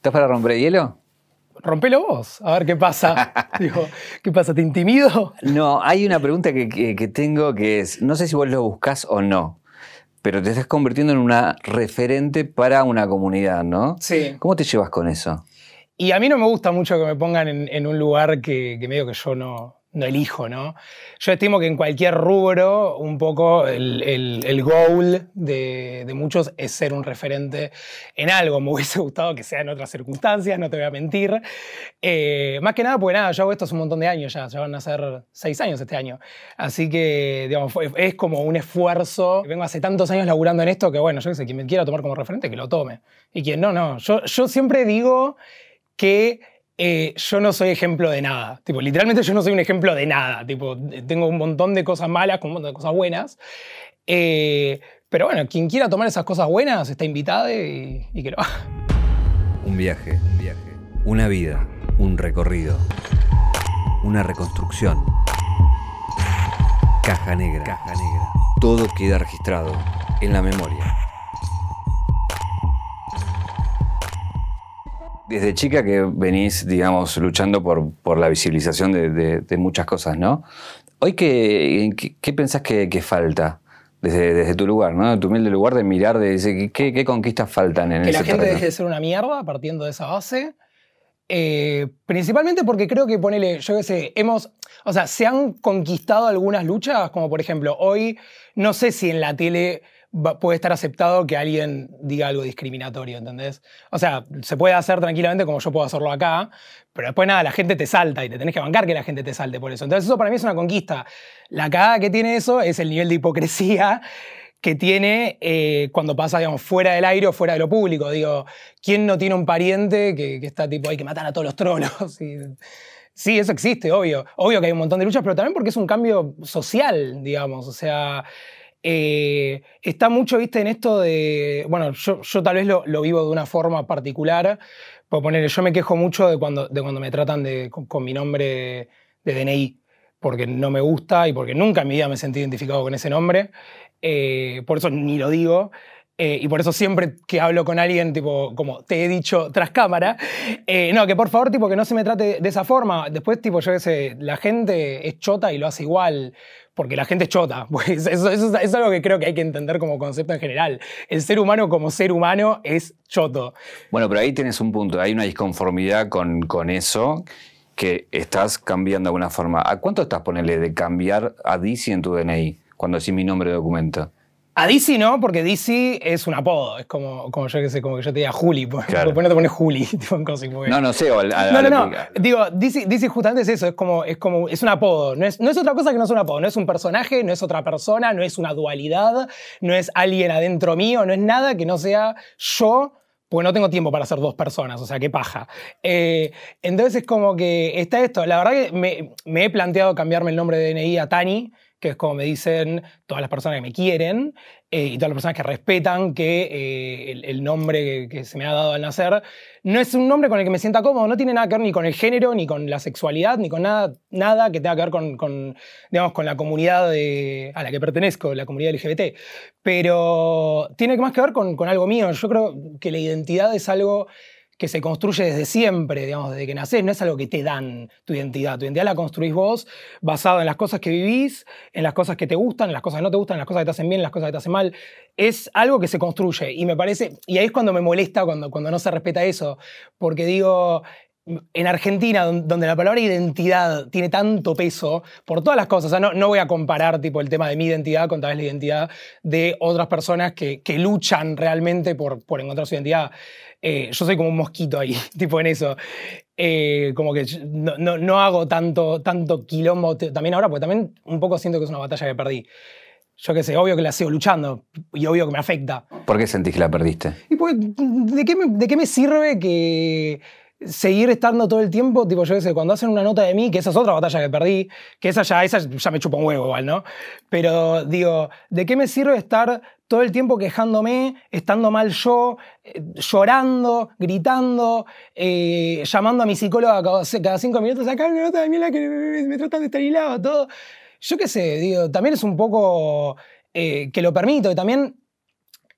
¿Estás para romper el hielo? rompelo vos, a ver qué pasa. Digo, ¿qué pasa? ¿Te intimido? No, hay una pregunta que, que, tengo que es, no sé si vos lo buscas o no, pero te estás convirtiendo en una referente para una comunidad, ¿no? Sí. ¿Cómo te llevas con eso? Y a mí no me gusta mucho que me pongan en, un lugar que, que medio que yo no, no elijo, ¿no? Yo estimo que en cualquier rubro, un poco el, el, goal de, de, muchos es ser un referente en algo. Me hubiese gustado que sea en otras circunstancias, no te voy a mentir. Eh, más que nada, porque nada, yo hago esto hace un montón de años ya, ya van a ser seis años este año. Así que, digamos, es como un esfuerzo. Vengo hace tantos años laburando en esto que, bueno, yo qué sé, quien me quiera tomar como referente, que lo tome. Y quien no, no. Yo, yo siempre digo que eh, yo no soy ejemplo de nada. Tipo, literalmente yo no soy un ejemplo de nada. Tipo, tengo un montón de cosas malas con un montón de cosas buenas. Eh, pero bueno, quien quiera tomar esas cosas buenas está invitado y, que lo haga. Un viaje, un viaje. Una vida, un recorrido. Una reconstrucción. Caja negra. Caja negra. Todo queda registrado en la memoria. Desde chica que venís, digamos, luchando por, por la visibilización de, muchas cosas, ¿no? Hoy, ¿qué, qué, pensás que, falta? Desde, desde, tu lugar, ¿no? Tu humilde lugar de mirar, de decir, ¿qué, qué conquistas faltan en Que la gente deje de ser una mierda partiendo de esa base. Eh, principalmente porque creo que, ponele, yo qué sé, hemos, o sea, se han conquistado algunas luchas, como por ejemplo, hoy, no sé si en la tele puede estar aceptado que alguien diga algo discriminatorio, ¿entendés? O sea, se puede hacer tranquilamente como yo puedo hacerlo acá, pero después nada, la gente te salta y te tenés que bancar que la gente te salte por eso. Entonces eso para mí es una conquista. La cagada que tiene eso es el nivel de hipocresía que tiene eh, cuando pasa, digamos, fuera del aire o fuera de lo público. Digo, ¿quién no tiene un pariente que, está tipo, hay que matar a todos los trolos? sí, eso existe, obvio. Obvio que hay un montón de luchas, pero también porque es un cambio social, digamos. O sea, eh, está mucho, viste, en esto de. Bueno, yo, yo tal vez lo, lo, vivo de una forma particular. Por poner, yo me quejo mucho de cuando, de cuando me tratan de, con, mi nombre de DNI, porque no me gusta y porque nunca en mi vida me sentí identificado con ese nombre. Eh, por eso ni lo digo. Eh, y por eso siempre que hablo con alguien, tipo, como te he dicho tras cámara, no, que por favor, tipo, que no se me trate de esa forma. Después, tipo, yo qué sé, la gente es chota y lo hace igual porque la gente es chota. Pues eso, es algo que creo que hay que entender como concepto en general. El ser humano como ser humano es choto. Bueno, pero ahí tienes un punto, hay una disconformidad con, con eso que estás cambiando de alguna forma. ¿A cuánto estás ponerle de cambiar a DC en tu DNI cuando decís mi nombre de documento? A DC no, porque DC es un apodo. Es como, como yo que sé, como que yo te diga Juli. Por claro. no te pones Juli. Tipo, en cosas, no, no sé. O no, no, no. Digo, DC, DC, justamente es eso. Es como, es como, es un apodo. No es, no es otra cosa que no es un apodo. No es un personaje, no es otra persona, no es una dualidad, no es alguien adentro mío, no es nada que no sea yo porque no tengo tiempo para ser dos personas, o sea, qué paja. Eh, entonces es como que está esto. La verdad que me, me, he planteado cambiarme el nombre de DNI a Tani, que es como me dicen todas las personas que me quieren eh, y todas las personas que respetan que eh, el, nombre que, se me ha dado al nacer no es un nombre con el que me sienta cómodo, no tiene nada que ver ni con el género, ni con la sexualidad, ni con nada, nada que tenga que ver con, digamos, con la comunidad a la que pertenezco, la comunidad LGBT. Pero tiene más que ver con, con algo mío. Yo creo que la identidad es algo que se construye desde siempre, digamos, desde que nacés, no es algo que te dan tu identidad. Tu identidad la construís vos basado en las cosas que vivís, en las cosas que te gustan, en las cosas que no te gustan, en las cosas que te hacen bien, en las cosas que te hacen mal. Es algo que se construye y me parece, y ahí es cuando me molesta cuando, cuando no se respeta eso, porque digo, en Argentina, donde la palabra identidad tiene tanto peso por todas las cosas, no, no, voy a comparar tipo, el tema de mi identidad con tal vez la identidad de otras personas que, que luchan realmente por, por encontrar su identidad. Eh, yo soy como un mosquito ahí, tipo en eso. Eh, como que no, no, hago tanto, tanto quilombo también ahora, porque también un poco siento que es una batalla que perdí. Yo qué sé, obvio que la sigo luchando y obvio que me afecta. ¿Por qué sentís que la perdiste? Y pues, ¿de qué me, de qué me sirve que seguir estando todo el tiempo, tipo, yo qué sé, cuando hacen una nota de mí, que esa es otra batalla que perdí, que esa ya, esa ya me chupa un huevo igual, ¿no? Pero digo, ¿de qué me sirve estar todo el tiempo quejándome, estando mal yo, eh, llorando, gritando, eh, llamando a mi psicóloga cada, cinco minutos, acá una nota de mierda que me, tratan de esterilado, todo. Yo qué sé, digo, también es un poco eh, que lo permito, y también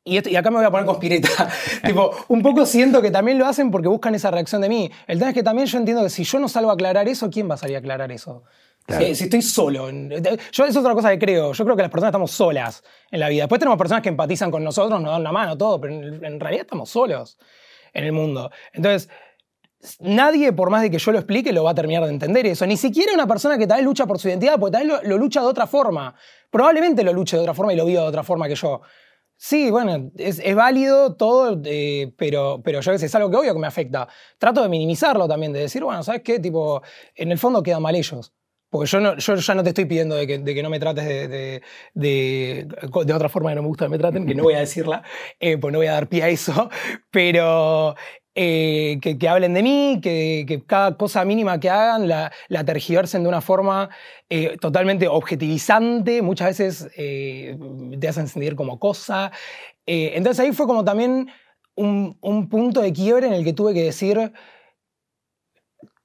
y, esto- y acá me voy a poner conspireta. tipo, un poco siento que también lo hacen porque buscan esa reacción de mí. El tema es que también yo entiendo que si yo no salgo a aclarar eso, ¿quién va a salir a aclarar eso? Claro. Si, si estoy solo. Yo es otra cosa que creo. Yo creo que las personas estamos solas en la vida. Después tenemos personas que empatizan con nosotros, nos dan una mano, todo, pero en, en realidad estamos solos en el mundo. Entonces, nadie, por más de que yo lo explique, lo va a terminar de entender eso. Ni siquiera una persona que tal vez lucha por su identidad, porque tal vez lo, lo lucha de otra forma. Probablemente lo luche de otra forma y lo viva de otra forma que yo. Sí, bueno, es, válido todo, eh, pero, pero yo es algo que obvio que me afecta. Trato de minimizarlo también, de decir, bueno, ¿sabes qué? Tipo, en el fondo quedan mal ellos. Porque yo, no, yo ya no te estoy pidiendo de que, no me trates de, de, de- de otra forma que no me gusta que me traten, que no voy a decirla, eh, pues no voy a dar pie a eso, pero eh, que, hablen de mí, que, cada cosa mínima que hagan la, tergiversen de una forma eh, totalmente objetivizante, muchas veces eh, te hacen sentir como cosa. Entonces ahí fue como también un punto de quiebre en el que tuve que decir,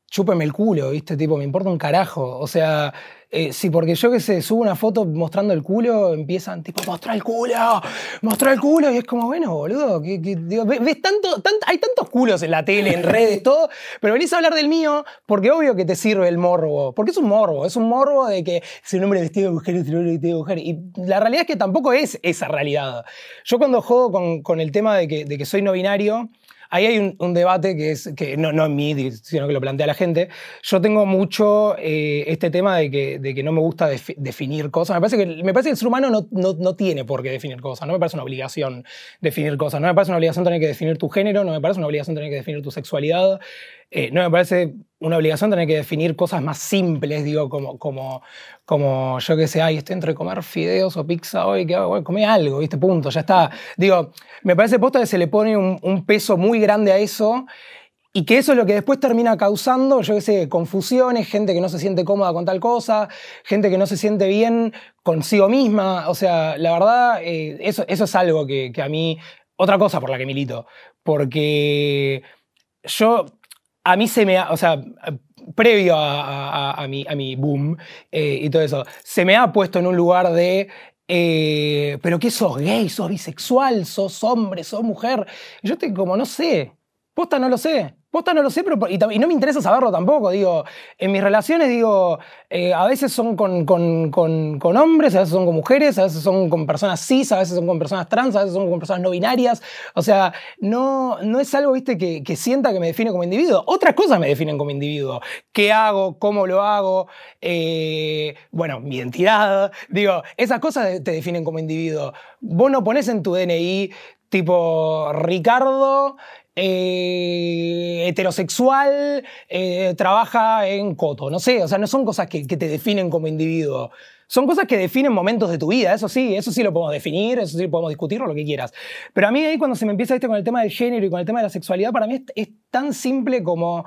chúpeme el culo, ¿viste? Tipo, me importa un carajo. O sea, eh, si porque yo que sé, subo una foto mostrando el culo, empiezan tipo, mostra el culo, mostra el culo, y es como, bueno, boludo, que, ves, tanto, tant- hay tantos culos en la tele, en redes, todo, pero venís a hablar del mío porque obvio que te sirve el morbo, porque es un morbo, es un morbo de que si un hombre vestido de mujer es un hombre vestido de mujer, y la realidad es que tampoco es esa realidad. Yo cuando juego con, el tema de que soy no binario, Ahí hay un, un debate que es, que no, no en mí, sino que lo plantea la gente. Yo tengo mucho eh, este tema de que, de que no me gusta defi- definir cosas. Me parece, que, me parece que el ser humano no, no, no tiene por qué definir cosas. No me parece una obligación definir cosas. No me parece una obligación tener que definir tu género, no me parece una obligación tener que definir tu sexualidad. Eh, no me parece una obligación tener que definir cosas más simples, digo, como, como, como yo que sé, ay, estoy entre comer fideos o pizza hoy, ¿qué hago? Bueno, comé algo, ¿viste? Punto, ya está. Digo, me parece posta que se le pone un, un peso muy grande a eso y que eso es lo que después termina causando, yo qué sé, confusiones, gente que no se siente cómoda con tal cosa, gente que no se siente bien consigo misma. O sea, la verdad, eh, eso, eso es algo que, que a mí, otra cosa por la que milito, porque yo, a mí se me ha, o sea, previo a, a- a- mi, a mi boom eh, y todo eso, se me ha puesto en un lugar de, eh, pero ¿qué sos gay? ¿Sos bisexual? ¿Sos hombre? ¿Sos mujer? Yo estoy como, no sé, posta no lo sé. Posta no lo sé, pero, y, no me interesa saberlo tampoco. Digo, en mis relaciones, digo, eh, a veces son con, con- con- con hombres, a veces son con mujeres, a veces son con personas cis, a veces son con personas trans, a veces son con personas no binarias. O sea, no, no es algo, viste, que, que sienta que me define como individuo. Otras cosas me definen como individuo. ¿Qué hago? ¿Cómo lo hago? Eh, bueno, mi identidad. Digo, esas cosas te definen como individuo. Vos no pones en tu DNI tipo Ricardo eh, heterosexual, eh, trabaja en Coto, no sé, o sea, no son cosas que, te definen como individuo. Son cosas que definen momentos de tu vida, eso sí, eso sí lo podemos definir, eso sí podemos discutirlo, lo que quieras. Pero a mí ahí cuando se me empieza ¿viste? con el tema del género y con el tema de la sexualidad, para mí es tan simple como,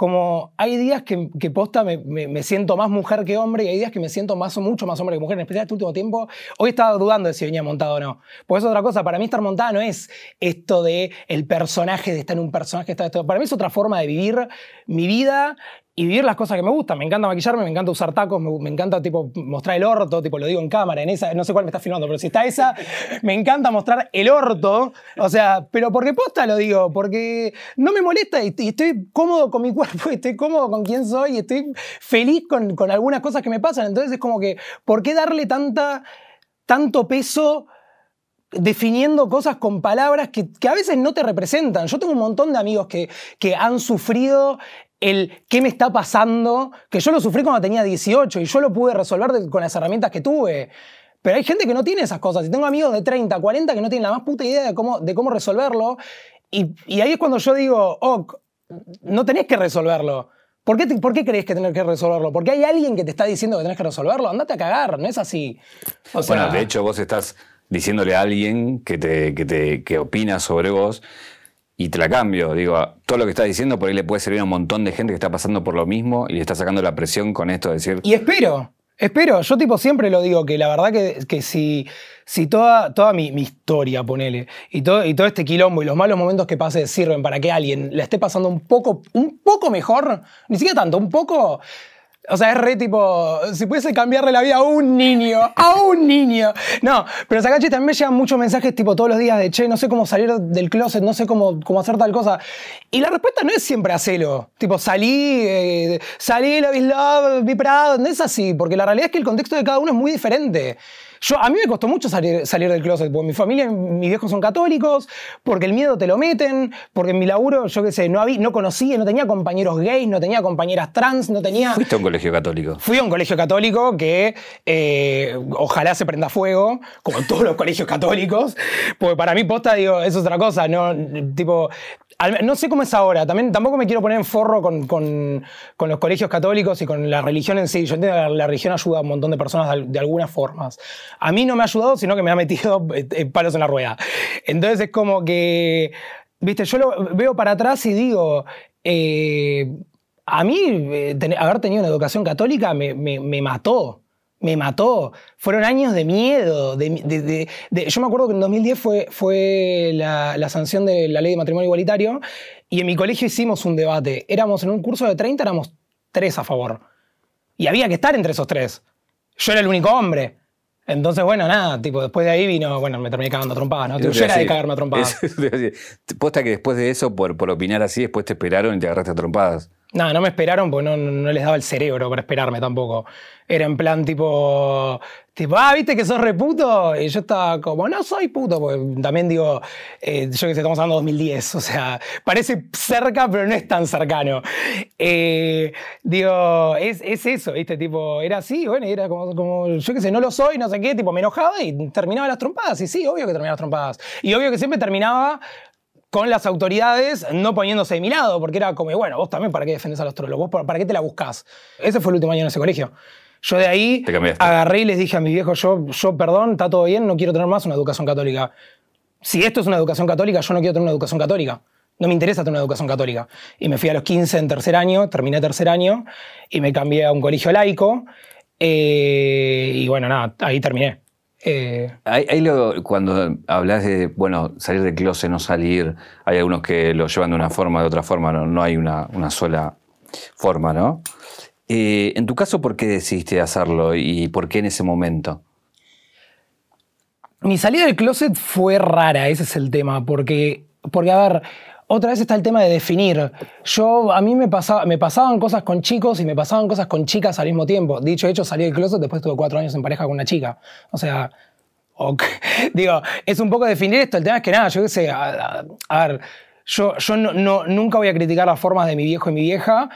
como hay días que, posta me, me- siento más mujer que hombre y hay días que me siento más mucho más hombre que mujer, en especial este último tiempo. Hoy estaba dudando de si venía montado o no. Porque es otra cosa, para mí estar montada no es esto de el personaje, de estar en un personaje, estar. Para mí es otra forma de vivir mi vida y vivir las cosas que me gustan. Me encanta maquillarme, me encanta usar tacos, me, me encanta tipo, mostrar el orto, tipo lo digo en cámara, en esa, no sé cuál me está filmando, pero si está esa, me encanta mostrar el orto. O sea, pero porque posta lo digo, porque no me molesta y, y estoy cómodo con mi cuerpo, y estoy cómodo con quién soy, y estoy feliz con, con algunas cosas que me pasan. Entonces es como que, ¿por qué darle tanta, tanto peso? definiendo cosas con palabras que, que a veces no te representan. Yo tengo un montón de amigos que, que han sufrido el qué me está pasando, que yo lo sufrí cuando tenía 18 y yo lo pude resolver de- con las herramientas que tuve. Pero hay gente que no tiene esas cosas. Y tengo amigos de 30, 40 que no tienen la más puta idea de cómo, de cómo resolverlo. Y, y ahí es cuando yo digo, oh, no tenés que resolverlo. ¿Por qué, te- ¿Por qué crees que tenés que resolverlo? Porque hay alguien que te está diciendo que tenés que resolverlo. Andate a cagar, no es así. O sea, bueno, de hecho vos estás diciéndole a alguien que, te, que, te, que opina sobre vos y te la cambio. Digo, todo lo que estás diciendo por ahí le puede servir a un montón de gente que está pasando por lo mismo y le está sacando la presión con esto de decir, Y espero, espero. Yo tipo siempre lo digo, que la verdad que, que si, si toda, toda mi, historia, ponele, y todo, y todo este quilombo y los malos momentos que pase sirven para que alguien la esté pasando un poco, un poco mejor, ni siquiera tanto, un poco... O sea, es re tipo, si pudiese cambiarle la vida a un niño, a un niño. No, pero Sakachi también me llegan muchos mensajes tipo todos los días de, che, no sé cómo salir del closet, no sé cómo, cómo hacer tal cosa. Y la respuesta no es siempre hacelo. Tipo, salí, eh, salí, la love, vi Prado. No es así, porque la realidad es que el contexto de cada uno es muy diferente. Yo, a mí me costó mucho salir, salir del closet, porque mi familia, mis viejos son católicos, porque el miedo te lo meten, porque en mi laburo, yo qué sé, no, había, no conocía, no tenía compañeros gays, no tenía compañeras trans, no tenía... Fuiste a un colegio católico. Fui a un colegio católico que eh, ojalá se prenda fuego, como todos los colegios católicos, porque para mí posta, digo, eso es otra cosa, ¿no? Tipo, no sé cómo es ahora, también, tampoco me quiero poner en forro con, los colegios católicos y con la religión en sí. Yo entiendo que la, religión ayuda a un montón de personas de, algunas formas. A mí no me ha ayudado, sino que me ha metido eh, palos en la rueda. Entonces es como que, viste, yo lo veo para atrás y digo, eh, a mí eh, haber tenido una educación católica me mató me mató. Fueron años de miedo. De, yo me acuerdo que en 2010 fue, fue la, sanción de la ley de matrimonio igualitario y en mi colegio hicimos un debate. Éramos en un curso de 30, éramos tres a favor. Y había que estar entre esos tres. Yo era el único hombre. Entonces, bueno, nada, tipo, después de ahí vino, bueno, me terminé cagando a trompadas, ¿no? Yo era de cagarme a trompadas. Posta que después de eso, por, por opinar así, después te esperaron y te agarraste a trompadas. No, no me esperaron porque no, les daba el cerebro para esperarme tampoco. Era en plan tipo, tipo, ah, ¿viste que sos reputo? Y yo estaba como, no soy puto, porque también digo, eh, yo que sé, estamos hablando de 2010, o sea, parece cerca, pero no es tan cercano. Eh, digo, es, eso, ¿viste? Tipo, era así, bueno, era como, como, yo que sé, no lo soy, no sé qué, tipo, me enojaba y terminaba las trompadas. Y sí, obvio que terminaba las trompadas. Y obvio que siempre terminaba con las autoridades no poniéndose de mi lado, porque era como, bueno, vos también para qué defendés a los trolos, vos para qué te la buscás. Ese fue el último año en ese colegio. Yo de ahí agarré y les dije a mis viejos, yo, yo, perdón, está todo bien, no quiero tener más una educación católica. Si esto es una educación católica, yo no quiero tener una educación católica. No me interesa tener una educación católica. Y me fui a los 15 en tercer año, terminé tercer año, y me cambié a un colegio laico. Eh, y bueno, nada, ahí terminé. Eh, cuando hablas de, bueno, salir de closet, no salir, hay algunos que lo llevan de una forma, de otra forma, no, hay una, sola forma, ¿no? Eh, en tu caso, ¿por qué decidiste hacerlo y por qué en ese momento? Mi salida del closet fue rara, ese es el tema, porque, porque a ver, otra vez está el tema de definir. Yo, a mí me, pasaba, me pasaban cosas con chicos y me pasaban cosas con chicas al mismo tiempo. Dicho hecho, salí del closet, después tuve cuatro años en pareja con una chica. O sea, digo, es un poco definir esto. El tema es que nada, yo qué sé, a, ver, yo, yo no, nunca voy a criticar las formas de mi viejo y mi vieja,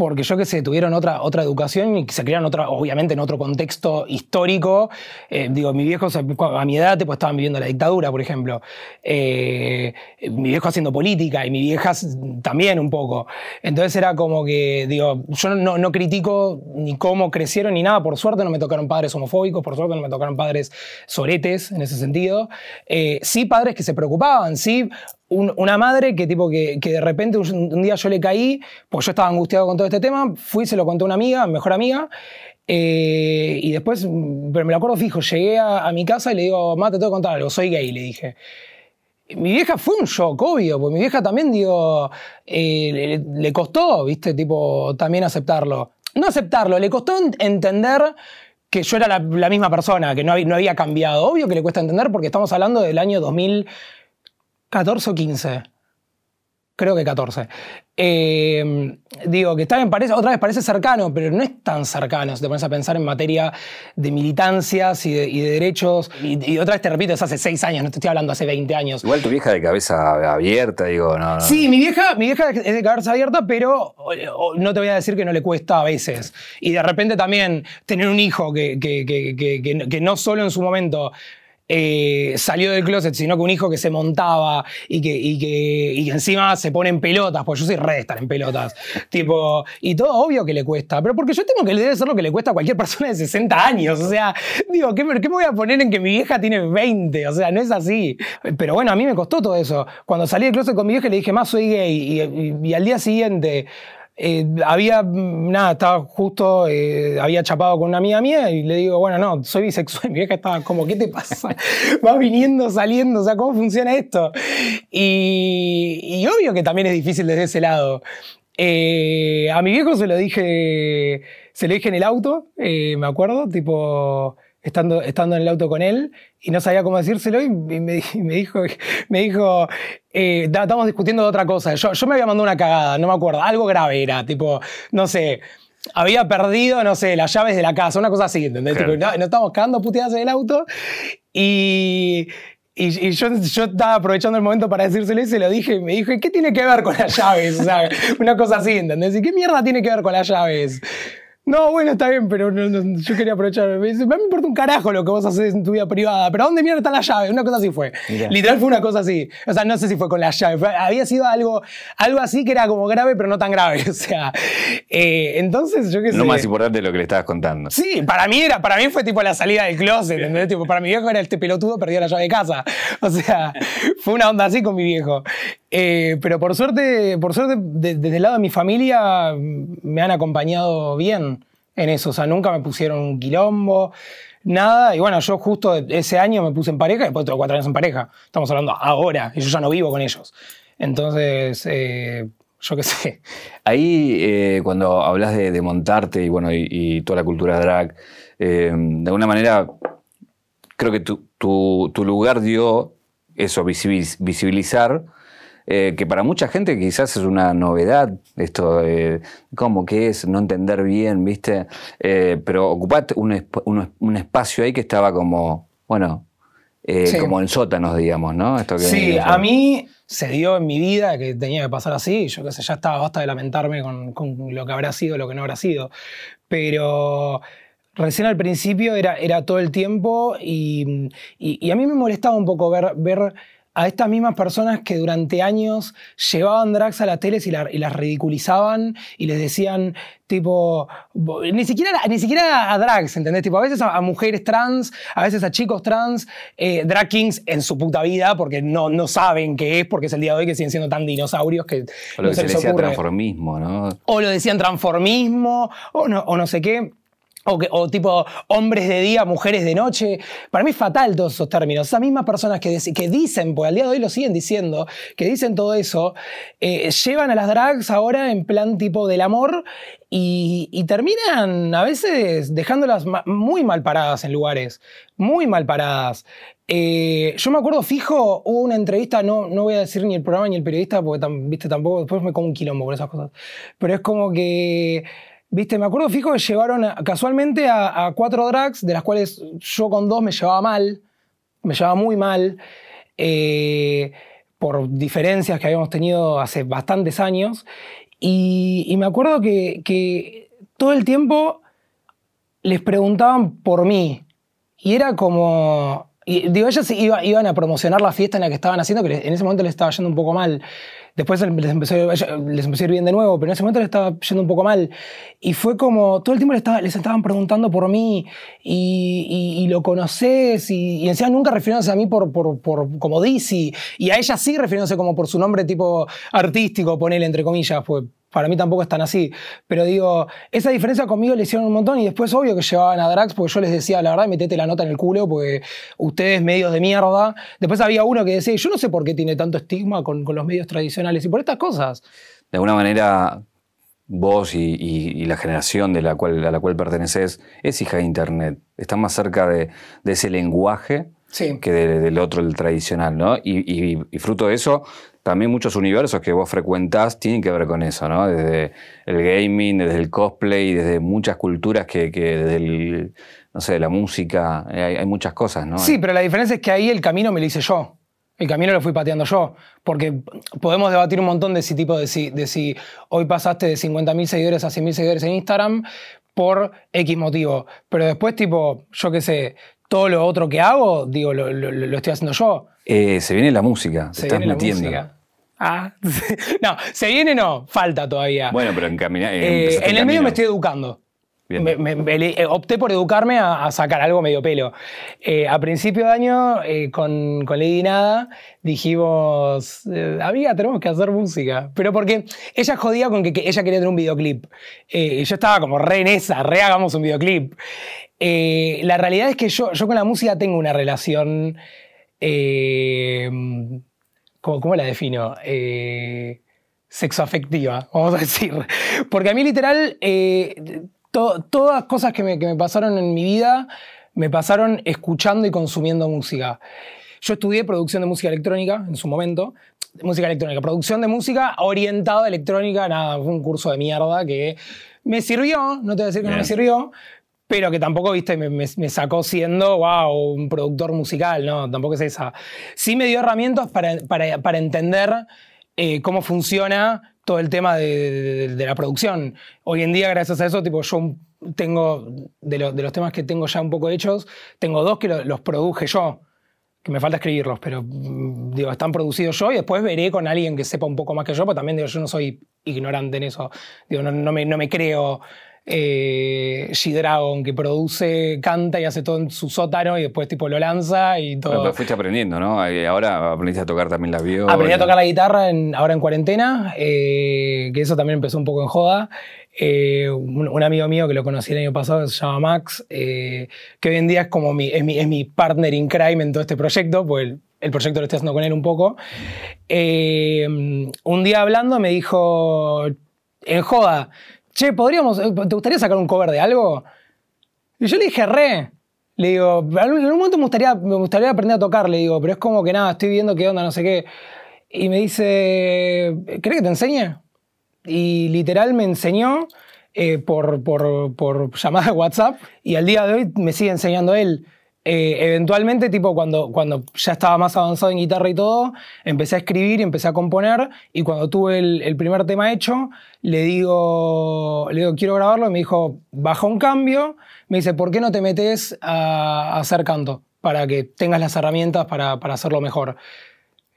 porque yo que sé, tuvieron otra, otra educación y se criaron otra, obviamente en otro contexto histórico. Eh, digo, mis viejos a mi edad pues, estaban viviendo la dictadura, por ejemplo. Eh, mi viejo haciendo política y mi vieja también un poco. Entonces era como que, digo, yo no, no critico ni cómo crecieron ni nada. Por suerte no me tocaron padres homofóbicos, por suerte no me tocaron padres soretes en ese sentido. Eh, sí padres que se preocupaban, sí una madre que, tipo, que, de repente un, día yo le caí, pues yo estaba angustiado con todo este tema, fui, se lo conté a una amiga, mejor amiga, eh, y después, pero me lo acuerdo fijo, llegué a, mi casa y le digo, mamá, te tengo que contar algo, soy gay, le dije. Mi vieja fue un shock, obvio, porque mi vieja también, digo, eh, le, costó, viste, tipo, también aceptarlo. No aceptarlo, le costó entender que yo era la, misma persona, que no había, no había cambiado. Obvio que le cuesta entender porque estamos hablando del año 2000. 14 o 15. Creo que 14. Eh, digo, que está parece, otra vez parece cercano, pero no es tan cercano si te pones a pensar en materia de militancias y de, derechos. Y, otra vez te repito, es hace 6 años, no te estoy hablando hace 20 años. Igual tu vieja de cabeza abierta, digo, no, Sí, mi vieja, mi vieja es de cabeza abierta, pero no te voy a decir que no le cuesta a veces. Y de repente también tener un hijo que, que, que, que no solo en su momento eh, salió del closet, sino que un hijo que se montaba y que, y que, encima se pone en pelotas, pues yo soy re de estar en pelotas. tipo, y todo obvio que le cuesta, pero porque yo tengo que le debe ser lo que le cuesta a cualquier persona de 60 años. O sea, digo, ¿qué, ¿qué, me voy a poner en que mi vieja tiene 20? O sea, no es así. Pero bueno, a mí me costó todo eso. Cuando salí del closet con mi vieja le dije, más soy gay. y al día siguiente eh, había, nada, estaba justo, eh, había chapado con una amiga mía y le digo, bueno, no, soy bisexual. Mi vieja estaba como, ¿qué te pasa? Vas viniendo, saliendo, o sea, ¿cómo funciona esto? Y, obvio que también es difícil desde ese lado. Eh, a mi viejo se lo dije, se lo dije en el auto, me acuerdo, tipo, estando, estando en el auto con él, y no sabía cómo decírselo, y me, me dijo, me dijo eh, estamos discutiendo de otra cosa. Yo, yo me había mandado una cagada, no me acuerdo, algo grave era, tipo, no sé, había perdido, no sé, las llaves de la casa, una cosa así, ¿entendés? Tipo, no, nos estábamos cagando puteadas en el auto y, y, yo, yo, estaba aprovechando el momento para decírselo y se lo dije y me dijo, ¿qué tiene que ver con las llaves? O sea, una cosa así, ¿entendés? ¿Y qué mierda tiene que ver con las llaves? No, bueno, está bien, pero yo quería aprovechar. Me dice, me importa un carajo lo que vos haces en tu vida privada, pero ¿dónde mierda está la llave? Una cosa así fue. Literal fue una cosa así. O sea, no sé si fue con la llave. había sido algo, algo así que era como grave, pero no tan grave. O sea, eh, entonces yo qué sé. Lo más importante de lo que le estabas contando. Sí, para mí, era, para mí fue tipo la salida del closet, ¿entendés? Tipo, para mi viejo era este pelotudo perdió la llave de casa. O sea, fue una onda así con mi viejo. Eh, pero por suerte, por suerte desde el lado de mi familia me han acompañado bien en eso. O sea, nunca me pusieron un quilombo, nada. Y bueno, yo justo ese año me puse en pareja después tengo cuatro años en pareja. Estamos hablando ahora y yo ya no vivo con ellos. Entonces, eh, yo qué sé. Ahí, eh, cuando hablas de, montarte y, bueno, y, toda la cultura drag, de alguna manera, creo que tu, tu lugar dio eso, visibilizar eh, que para mucha gente quizás es una novedad, esto, eh, ¿cómo que es? No entender bien, ¿viste? Eh, pero ocupaste un, un, espacio ahí que estaba como, bueno, como en sótanos, digamos, ¿no? Esto que sí, a mí se dio en mi vida que tenía que pasar así, yo qué sé, ya estaba, basta de lamentarme con, con lo que habrá sido, lo que no habrá sido, pero recién al principio era, era todo el tiempo y, y, a mí me molestaba un poco ver, ver a estas mismas personas que durante años llevaban drags a las teles y, las ridiculizaban y les decían, tipo, ni siquiera, ni siquiera a drags, ¿entendés? Tipo, a veces a, mujeres trans, a veces a chicos trans, eh, drag kings en su puta vida, porque no, no saben qué es, porque es el día de hoy que siguen siendo tan dinosaurios que. O lo que se, les decía transformismo, ¿no? O lo decían transformismo, o no, o no sé qué. O, tipo hombres de día, mujeres de noche. Para mí es fatal todos esos términos. Esas mismas personas que, dicen, pues al día de hoy lo siguen diciendo, que dicen todo eso, eh, llevan a las drags ahora en plan tipo del amor y, terminan a veces dejándolas muy mal paradas en lugares, muy mal paradas. Eh, yo me acuerdo fijo, hubo una entrevista, no, no voy a decir ni el programa ni el periodista, porque viste, tampoco, después me como un quilombo por esas cosas. Pero es como que Viste, me acuerdo fijo que llevaron casualmente a, cuatro drags, de las cuales yo con dos me llevaba mal, me llevaba muy mal, eh, por diferencias que habíamos tenido hace bastantes años. Y, me acuerdo que, todo el tiempo les preguntaban por mí. Y era como. digo, ellas iban a promocionar la fiesta en la que estaban haciendo, que en ese momento les estaba yendo un poco mal. Después les empezó, les empezó a ir bien de nuevo, pero en ese momento les estaba yendo un poco mal. Y fue como, todo el tiempo les, les estaban preguntando por mí y, lo conoces y, y, encima nunca refiriéndose a mí por, como Dizzy. Y a ella sí refiriéndose como por su nombre tipo artístico, ponele entre comillas, pues para mí tampoco es tan así. Pero digo, esa diferencia conmigo le hicieron un montón y después obvio que llevaban a Drax porque yo les decía, la verdad, metete la nota en el culo porque ustedes medios de mierda. Después había uno que decía, yo no sé por qué tiene tanto estigma con, los medios tradicionales y por estas cosas. De alguna manera, vos y, la generación de la cual, a la cual perteneces es hija de Internet. Está más cerca de, ese lenguaje que del otro, el tradicional, ¿no? Y, y, fruto de eso, también muchos universos que vos frecuentás tienen que ver con eso, ¿no? Desde el gaming, desde el cosplay, desde muchas culturas que, que desde el, no sé, la música, hay, muchas cosas, ¿no? Sí, pero la diferencia es que ahí el camino me lo hice yo. El camino lo fui pateando yo, porque podemos debatir un montón de ese tipo de si, de si hoy pasaste de 50.000 seguidores a 100.000 seguidores en Instagram por X motivo. Pero después, tipo, yo qué sé, todo lo otro que hago, digo, lo, lo, estoy haciendo yo. Eh, se viene la música, se estás metiendo. Ah, no, se viene no, falta todavía. Bueno, pero en caminar. Eh, en el medio me estoy educando. Me, opté por educarme a, sacar algo medio pelo. Eh, a principio de año, con, con, Lady Nada, dijimos, amiga, tenemos que hacer música. Pero porque ella jodía con que, ella quería tener un videoclip. y yo estaba como re en esa, re hagamos un videoclip. la realidad es que yo, yo con la música tengo una relación ¿Cómo, la defino? Eh, sexoafectiva, vamos a decir. Porque a mí literal, eh, todas cosas que me, que me pasaron en mi vida me pasaron escuchando y consumiendo música. Yo estudié producción de música electrónica en su momento. Música electrónica, producción de música orientada a electrónica, nada, fue un curso de mierda que me sirvió, no te voy a decir que no me sirvió, pero que tampoco, viste, me, sacó siendo, wow, un productor musical, no, tampoco es esa. Sí me dio herramientas para, para, entender eh, cómo funciona todo el tema de, la producción. Hoy en día, gracias a eso, tipo, yo tengo, de, de, los temas que tengo ya un poco hechos, tengo dos que los produje yo que me falta escribirlos, pero mm, digo, están producidos yo y después veré con alguien que sepa un poco más que yo, pero también digo, yo no soy ignorante en eso. Digo, no, no, me, no me creo eh, G-Dragon que produce, canta y hace todo en su sótano y después tipo lo lanza y todo. pero fuiste aprendiendo, ¿no? Ahora aprendiste a tocar también la viola. Aprendí a tocar la guitarra en, ahora en cuarentena, eh, que eso también empezó un poco en joda. Eh, un, amigo mío que lo conocí el año pasado, se llama Max, eh, que hoy en día es como mi, es mi, es mi partner in crime en todo este proyecto, pues el, el proyecto lo estoy haciendo con él un poco. un día hablando me dijo, en joda, che, podríamos, eh, ¿te gustaría sacar un cover de algo? Y yo le dije, re. Le digo, en algún momento me gustaría, me gustaría aprender a tocar, le digo, pero es como que nada, estoy viendo qué onda, no sé qué. Y me dice, ¿querés que te enseñe? Y literal me enseñó eh, por, por, por llamada de WhatsApp y al día de hoy me sigue enseñando él. Eh, eventualmente, tipo, cuando, cuando ya estaba más avanzado en guitarra y todo, empecé a escribir y empecé a componer. Y cuando tuve el, primer tema hecho, le digo, le digo, quiero grabarlo. Y me dijo, baja un cambio. Me dice, ¿por qué no te metes a, hacer canto? Para que tengas las herramientas para, para hacerlo mejor.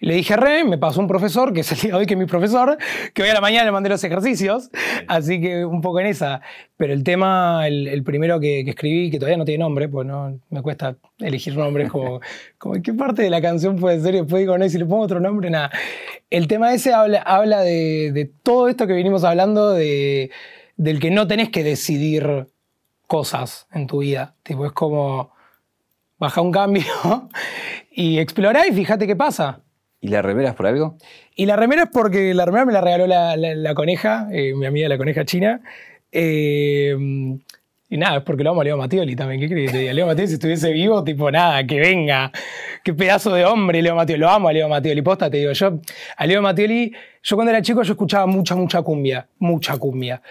Le dije re, me pasó un profesor, que es el día de hoy que es mi profesor, que hoy a la mañana le mandé los ejercicios, así que un poco en esa. Pero el tema, el, primero que, escribí, que todavía no tiene nombre, pues no me cuesta elegir nombres, como, como qué parte de la canción puede ser, y después digo, no, si le pongo otro nombre, nada. El tema ese habla, habla de, todo esto que vinimos hablando, de, del que no tenés que decidir cosas en tu vida. Tipo, es como baja un cambio y explora y fíjate qué pasa. ¿Y la remera es por algo? Y la remera es porque la remera me la regaló la, coneja, eh, mi amiga la coneja china. Eh, y nada, es porque lo amo a Leo Matioli también. ¿Qué crees? Leo Matioli, si estuviese vivo, tipo, nada, que venga. Qué pedazo de hombre Leo Matioli. Lo amo a Leo Matioli. Posta, te digo, yo a Leo Matioli, yo cuando era chico, yo escuchaba mucha, mucha cumbia. Mucha cumbia.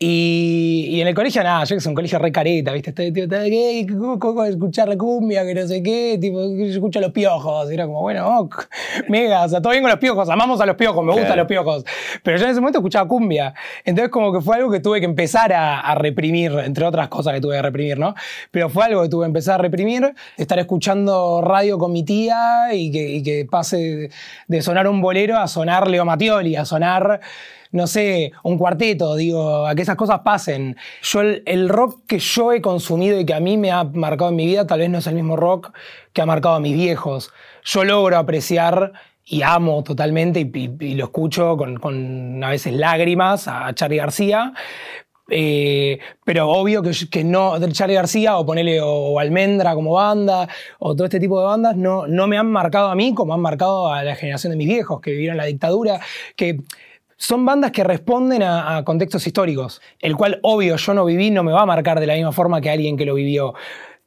Y, en el colegio, nada, yo que soy un colegio re careta, ¿viste? Estoy, tipo, ¿qué? ¿Cómo escuchar la cumbia? Que no sé qué, tipo, yo escucho a los piojos. Y era como, bueno, ok, mega, o sea, todo bien con los piojos, amamos a los piojos, me gustan los piojos. Pero yo en ese momento escuchaba cumbia. Entonces, como que fue algo que tuve que empezar a, reprimir, entre otras cosas que tuve que reprimir, ¿no? Pero fue algo que tuve que empezar a reprimir, estar escuchando radio con mi tía y que, y que pase de sonar un bolero a sonar Leo Matioli, a sonar no sé, un cuarteto, digo, a que esas cosas pasen. Yo el, rock que yo he consumido y que a mí me ha marcado en mi vida tal vez no es el mismo rock que ha marcado a mis viejos. Yo logro apreciar y amo totalmente y, lo escucho con, a veces lágrimas a Charlie García, eh, pero obvio que, que no, Charlie García o ponerle o, Almendra como banda o todo este tipo de bandas no, no me han marcado a mí como han marcado a la generación de mis viejos que vivieron la dictadura, que son bandas que responden a, contextos históricos, el cual, obvio, yo no viví, no me va a marcar de la misma forma que alguien que lo vivió.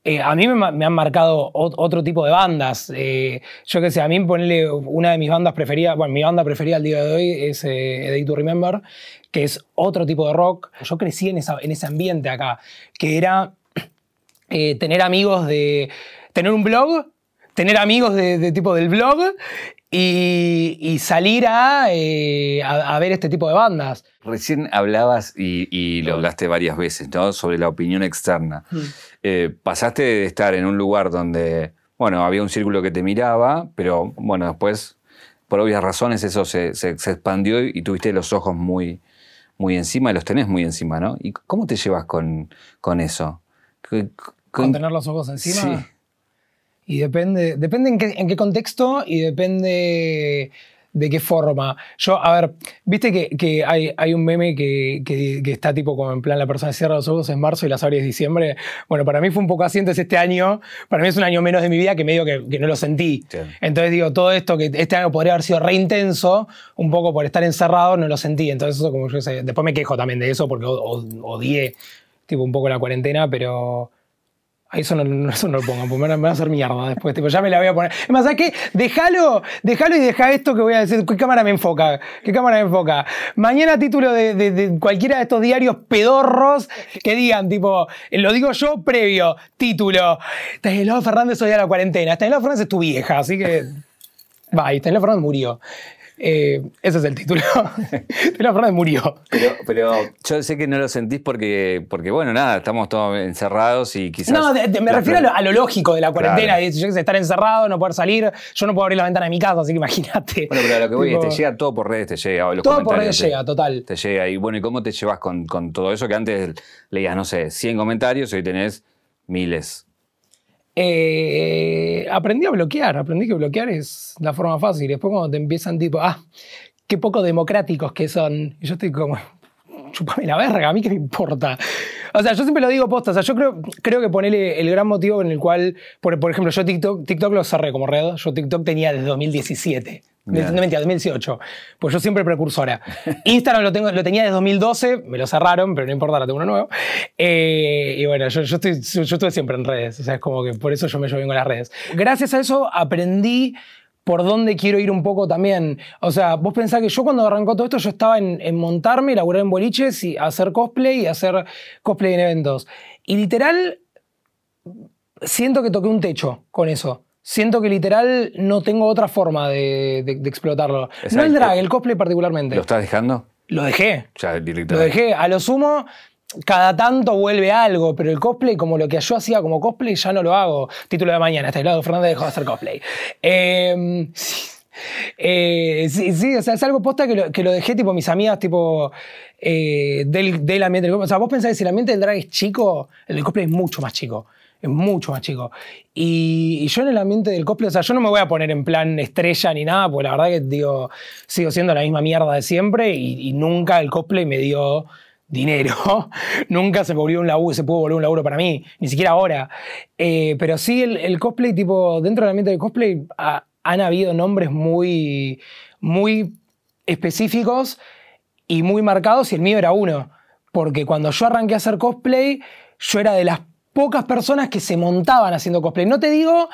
Eh, a mí me, han marcado otro tipo de bandas. Eh, yo qué sé, a mí ponerle una de mis bandas preferidas, bueno, mi banda preferida al día de hoy es eh, to Remember, que es otro tipo de rock. Yo crecí en, en ese ambiente acá, que era eh, tener amigos de... tener un blog tener amigos de, tipo del blog y, salir eh, a, a, ver este tipo de bandas. Recién hablabas, y, lo hablaste varias veces, ¿no? sobre la opinión externa. Hmm. Eh, pasaste de estar en un lugar donde, bueno, había un círculo que te miraba, pero bueno, después, por obvias razones, eso se, expandió y tuviste los ojos muy, muy encima, y los tenés muy encima, ¿no? ¿Y cómo te llevas con, con eso? ¿Con, tener los ojos encima? Sí. Y depende, depende en qué, en qué contexto y depende de qué forma. Yo, a ver, viste que, hay, hay, un meme que, que, está tipo como en plan la persona cierra los ojos en marzo y las abre en diciembre. Bueno, para mí fue un poco así, entonces este año, para mí es un año menos de mi vida que medio que, no lo sentí. Entonces digo, todo esto que este año podría haber sido re intenso, un poco por estar encerrado, no lo sentí. Entonces eso como yo sé, después me quejo también de eso porque odié tipo un poco la cuarentena, pero eso no, eso no lo pongo, porque me va a hacer mierda después. Tipo, ya me la voy a poner. Es más, ¿sabes qué? Déjalo, déjalo y deja esto que voy a decir. ¿Qué cámara me enfoca? ¿Qué cámara me enfoca? Mañana título de, cualquiera de estos diarios pedorros que digan, tipo, lo digo yo previo, título. Stanislao Fernández hoy a la cuarentena. Stanislao Fernández es tu vieja, así que... Bye, Stanislao Fernández murió. Eh, ese es el título. la Fernández murió. Pero, yo sé que no lo sentís porque, porque, bueno, nada, estamos todos encerrados y quizás. No, me refiero a lo, lógico de la cuarentena. Yo que sé, estar encerrado, no poder salir. Yo no puedo abrir la ventana de mi casa, así que imagínate. Bueno, pero a lo que voy es, te llega todo por redes, te llega. todo por redes llega, total. Te llega. Y bueno, ¿y cómo te llevas con, con todo eso que antes leías, no sé, 100 comentarios y hoy tenés miles? Eh, aprendí a bloquear, aprendí que bloquear es la forma fácil. Después cuando te empiezan tipo, ah, qué poco democráticos que son. Y yo estoy como, chupame la verga, a mí qué me importa. O sea, yo siempre lo digo posta, o sea, yo creo, creo que ponerle el gran motivo en el cual, por, por ejemplo, yo TikTok, TikTok lo cerré como red, yo TikTok tenía desde 2017. Yeah. Mentira, 2018. Pues yo siempre precursora. Instagram lo, tengo, lo tenía desde 2012, me lo cerraron, pero no importa, ahora tengo uno nuevo. Eh, y bueno, yo, yo, estoy, yo, estuve siempre en redes, o sea, es como que por eso yo me llevo bien con las redes. Gracias a eso aprendí por dónde quiero ir un poco también. O sea, vos pensás que yo cuando arrancó todo esto, yo estaba en, en montarme, laburar en boliches y hacer cosplay y hacer cosplay en eventos. Y literal, siento que toqué un techo con eso siento que literal no tengo otra forma de, explotarlo. no el drag, el cosplay particularmente. ¿Lo estás dejando? Lo dejé. Ya, lo dejé. A lo sumo, cada tanto vuelve algo, pero el cosplay, como lo que yo hacía como cosplay, ya no lo hago. Título de mañana, este lado Fernández dejó de hacer cosplay. Em, eh, sí. sí, o sea, es algo posta que lo, que lo dejé, tipo, mis amigas, tipo, eh, del, del, ambiente del cosplay. O sea, vos pensás que si el ambiente del drag es chico, el del cosplay es mucho más chico es mucho más chico. Y, yo en el ambiente del cosplay, o sea, yo no me voy a poner en plan estrella ni nada, porque la verdad que digo, sigo siendo la misma mierda de siempre y, nunca el cosplay me dio dinero. nunca se, volvió un laburo, se pudo volver un laburo para mí, ni siquiera ahora. Eh, pero sí, el, cosplay, tipo, dentro del ambiente del cosplay han habido nombres muy, muy específicos y muy marcados y el mío era uno. Porque cuando yo arranqué a hacer cosplay, yo era de las pocas personas que se montaban haciendo cosplay. No te digo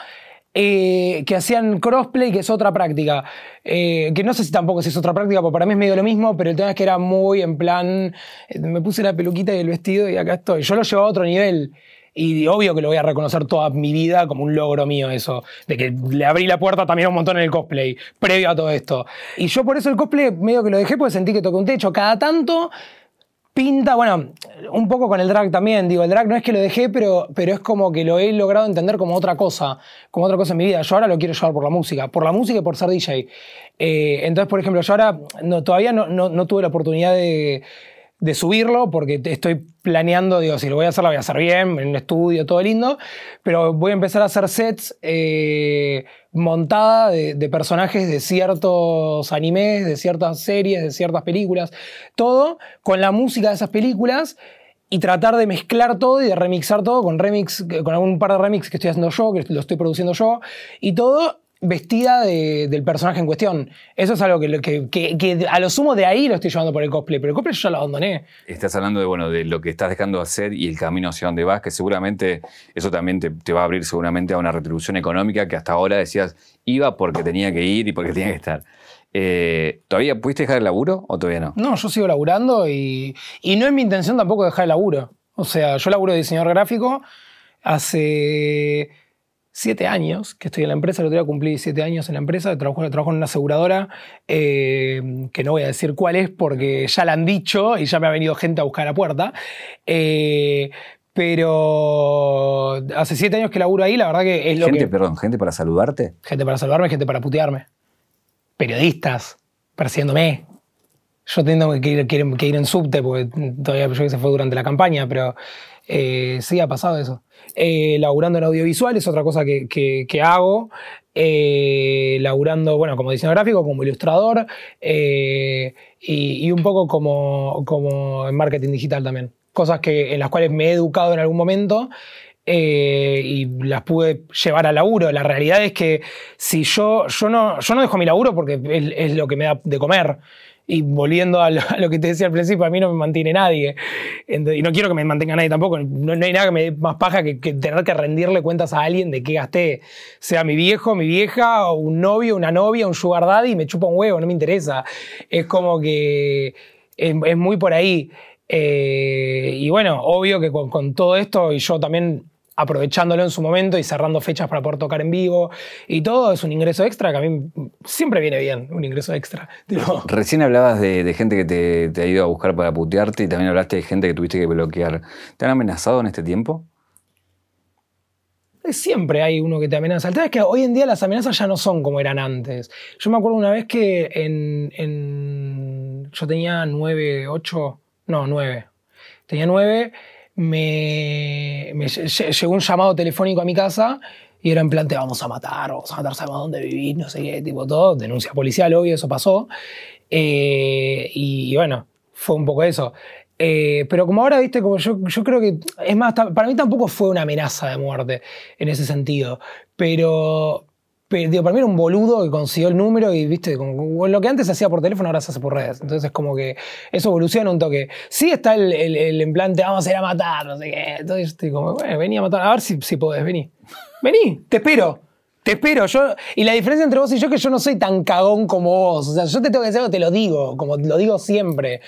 eh, que hacían crossplay, que es otra práctica. Eh, que no sé si tampoco es otra práctica, porque para mí es medio lo mismo, pero el tema es que era muy en plan. Eh, me puse la peluquita y el vestido y acá estoy. Yo lo llevo a otro nivel. Y obvio que lo voy a reconocer toda mi vida como un logro mío eso, de que le abrí la puerta también un montón en el cosplay, previo a todo esto. Y yo por eso el cosplay medio que lo dejé porque sentí que toqué un techo. Cada tanto pinta, bueno, un poco con el drag también, digo, el drag no es que lo dejé, pero, pero es como que lo he logrado entender como otra cosa, como otra cosa en mi vida. Yo ahora lo quiero llevar por la música, por la música y por ser DJ. Eh, entonces, por ejemplo, yo ahora no, todavía no, no tuve la oportunidad de de subirlo, porque estoy planeando, digo, si lo voy a hacer, lo voy a hacer bien, en un estudio, todo lindo, pero voy a empezar a hacer sets eh, montada de, personajes de ciertos animes, de ciertas series, de ciertas películas, todo con la música de esas películas y tratar de mezclar todo y de remixar todo con remix, con algún par de remix que estoy haciendo yo, que lo estoy produciendo yo, y todo vestida del personaje en cuestión. Eso es algo que, que, a lo sumo de ahí lo estoy llevando por el cosplay, pero el cosplay yo ya lo abandoné. Estás hablando de, bueno, de lo que estás dejando de hacer y el camino hacia donde vas, que seguramente eso también te, va a abrir seguramente a una retribución económica que hasta ahora decías iba porque tenía que ir y porque tenía que estar. Eh, ¿Todavía pudiste dejar el laburo o todavía no? No, yo sigo laburando y, y no es mi intención tampoco dejar el laburo. O sea, yo laburo de diseñador gráfico hace siete años que estoy en la empresa, el otro día cumplí siete años en la empresa, trabajo, trabajo en una aseguradora, eh, que no voy a decir cuál es porque ya la han dicho y ya me ha venido gente a buscar a la puerta. Eh, pero hace siete años que laburo ahí, la verdad que es lo gente, Perdón, ¿gente para saludarte? Gente para saludarme, gente para putearme. Periodistas, persiguiéndome. yo tengo que ir, que ir en subte, porque todavía yo que se fue durante la campaña, pero eh, sí ha pasado eso. Eh, laburando en audiovisual es otra cosa que, hago. Eh, laburando, bueno, como diseñador gráfico, como ilustrador y, y, un poco como, en marketing digital también. Cosas que, en las cuales me he educado en algún momento y las pude llevar al laburo. La realidad es que si yo, yo, no, yo no dejo mi laburo porque es, es lo que me da de comer. Y volviendo a lo, que te decía al principio, a mí no me mantiene nadie. Y no quiero que me mantenga nadie tampoco. No, hay nada que me dé más paja que, tener que rendirle cuentas a alguien de qué gasté. Sea mi viejo, mi vieja, un novio, una novia, un sugar daddy, me chupa un huevo, no me interesa. Es como que es, muy por ahí. Eh, y bueno, obvio que con todo esto, y yo también aprovechándolo en su momento y cerrando fechas para poder tocar en vivo y todo, es un ingreso extra que a mí siempre viene bien, un ingreso extra. Recién hablabas de, gente que te, ha ido a buscar para putearte y también hablaste de gente que tuviste que bloquear. ¿Te han amenazado en este tiempo? Siempre hay uno que te amenaza. El tema es que hoy en día las amenazas ya no son como eran antes. Yo me acuerdo una vez que en, yo tenía nueve, ocho, no, nueve. Tenía nueve me, llegó un llamado telefónico a mi casa y era en plan, te vamos a matar, vamos a matar, sabemos dónde vivís, no sé qué, tipo todo, denuncia policial, obvio, eso pasó. Eh, y, bueno, fue un poco eso. Eh, pero como ahora, viste, como yo, yo creo que, es más, para mí tampoco fue una amenaza de muerte en ese sentido, pero, pero para mí era un boludo que consiguió el número y, viste, lo que antes se hacía por teléfono ahora se hace por redes. Entonces es como que eso evoluciona un toque. Sí está el, el, implante, vamos a ir a matar, no sé qué. Entonces estoy como, bueno, vení a matar, a ver si, si podés, vení. Vení, te espero. Te espero, yo. Y la diferencia entre vos y yo es que yo no soy tan cagón como vos. O sea, yo te tengo que decir algo, te lo digo, como lo digo siempre.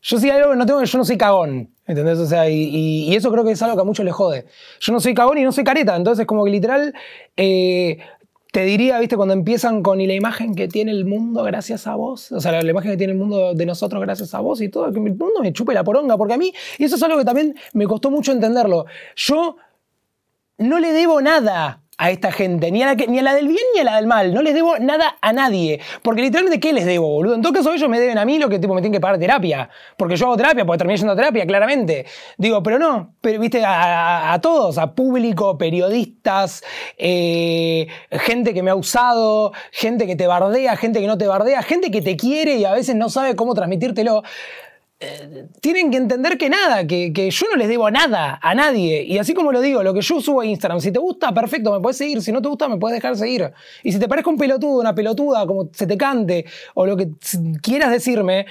Yo sí algo no tengo yo no soy cagón. ¿Entendés? O sea, y, y, eso creo que es algo que a muchos les jode. Yo no soy cagón y no soy careta. Entonces, como que literal, eh, te diría, viste, cuando empiezan con la imagen que tiene el mundo gracias a vos, o sea, la, imagen que tiene el mundo de nosotros gracias a vos y todo, que el mundo me chupe la poronga, porque a mí, y eso es algo que también me costó mucho entenderlo, yo no le debo nada a esta gente, ni a, la ni a la del bien ni a la del mal. No les debo nada a nadie. Porque literalmente, ¿qué les debo, boludo? En todo caso, ellos me deben a mí lo que tipo, me tienen que pagar terapia. Porque yo hago terapia, porque terminé yendo a terapia, claramente. Digo, pero no, pero viste, a, todos, a público, periodistas, eh, gente que me ha usado, gente que te bardea, gente que no te bardea, gente que te quiere y a veces no sabe cómo transmitírtelo tienen que entender que nada, que, yo no les debo nada a nadie. Y así como lo digo, lo que yo subo a Instagram, si te gusta, perfecto, me puedes seguir. Si no te gusta, me puedes dejar seguir. Y si te parezca un pelotudo, una pelotuda, como se te cante, o lo que quieras decirme,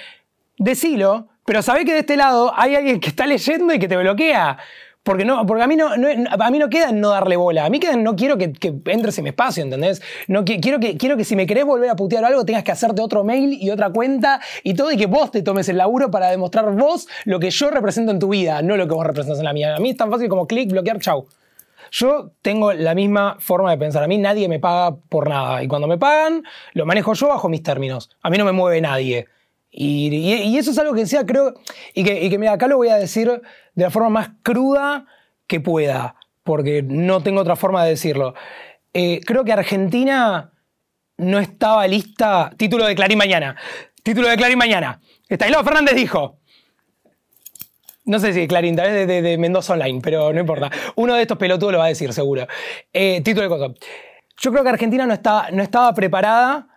decilo. Pero sabé que de este lado hay alguien que está leyendo y que te bloquea. Porque, no, porque a, mí no, a mí no queda no darle bola. A mí queda no quiero que, entres en mi espacio, ¿entendés? No, quiero, que, quiero que si me querés volver a putear algo, tengas que hacerte otro mail y otra cuenta y todo, y que vos te tomes el laburo para demostrar vos lo que yo represento en tu vida, no lo que vos representas en la mía. A mí es tan fácil como clic, bloquear, chau. Yo tengo la misma forma de pensar. A mí nadie me paga por nada. Y cuando me pagan, lo manejo yo bajo mis términos. A mí no me mueve nadie. Y, eso es algo que decía, creo, y que, mira, acá lo voy a decir de la forma más cruda que pueda, porque no tengo otra forma de decirlo. Eh, creo que Argentina no estaba lista. Título de Clarín mañana. Título de Clarín mañana. Estanislao Fernández dijo. No sé si Clarín, tal vez de, Mendoza Online, pero no importa. Uno de estos pelotudos lo va a decir, seguro. Eh, título de cosa. Yo creo que Argentina no, no estaba preparada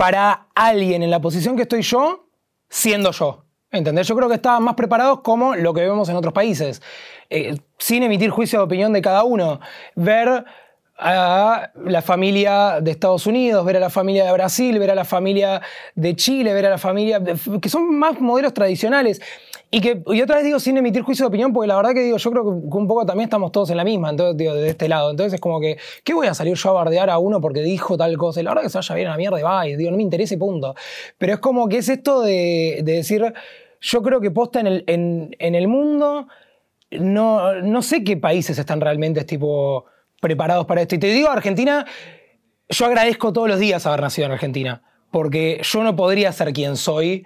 para alguien en la posición que estoy yo, siendo yo. ¿Entendés? Yo creo que estaban más preparados como lo que vemos en otros países. Eh, sin emitir juicio de opinión de cada uno. Ver a la familia de Estados Unidos, ver a la familia de Brasil, ver a la familia de Chile, ver a la familia. que son más modelos tradicionales. Y que y otra vez digo sin emitir juicio de opinión, porque la verdad que digo, yo creo que un poco también estamos todos en la misma, entonces digo, de este lado. Entonces es como que, ¿qué voy a salir yo a bardear a uno porque dijo tal cosa? Y la verdad que se vaya bien a la mierda y va, y digo, no me interesa y punto. Pero es como que es esto de, decir, yo creo que posta en el, en, el mundo, no, no sé qué países están realmente tipo preparados para esto. Y te digo, Argentina, yo agradezco todos los días haber nacido en Argentina, porque yo no podría ser quien soy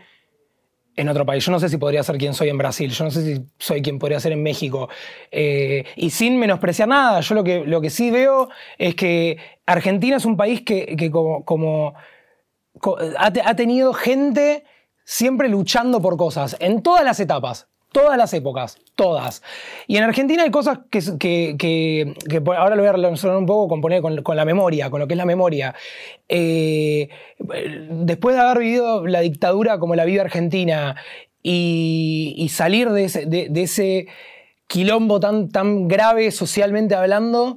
en otro país. Yo no sé si podría ser quien soy en Brasil, yo no sé si soy quien podría ser en México. Eh, y sin menospreciar nada, yo lo que, lo que sí veo es que Argentina es un país que, como, ha, tenido gente siempre luchando por cosas, en todas las etapas, todas las épocas, todas. Y en Argentina hay cosas que, que, que, ahora lo voy a relacionar un poco con, poner, con, la memoria, con lo que es la memoria. Eh, después de haber vivido la dictadura como la vida argentina y, salir de ese, de, ese, quilombo tan, tan grave socialmente hablando,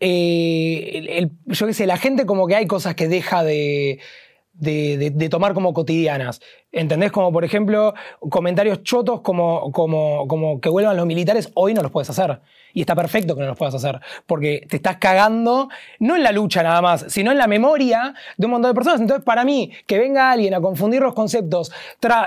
eh, yo qué sé, la gente como que hay cosas que deja de, de, tomar como cotidianas. ¿Entendés? Como por ejemplo, comentarios chotos como, como, como que vuelvan los militares, hoy no los puedes hacer. Y está perfecto que no los puedas hacer, porque te estás cagando, no en la lucha nada más, sino en la memoria de un montón de personas. Entonces, para mí, que venga alguien a confundir los conceptos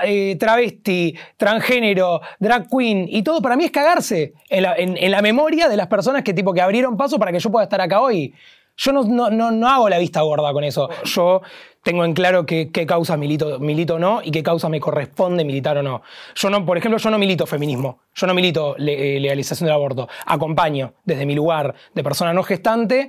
eh, travesti, transgénero, drag queen y todo, para mí es cagarse en la, en la memoria de las personas que, tipo, que abrieron paso para que yo pueda estar acá hoy. Yo no, no, no, hago la vista gorda con eso. Yo tengo en claro qué, causa milito, milito o no y qué causa me corresponde militar o no. Yo no, por ejemplo, yo no milito feminismo. Yo no milito eh, legalización del aborto. Acompaño desde mi lugar de persona no gestante,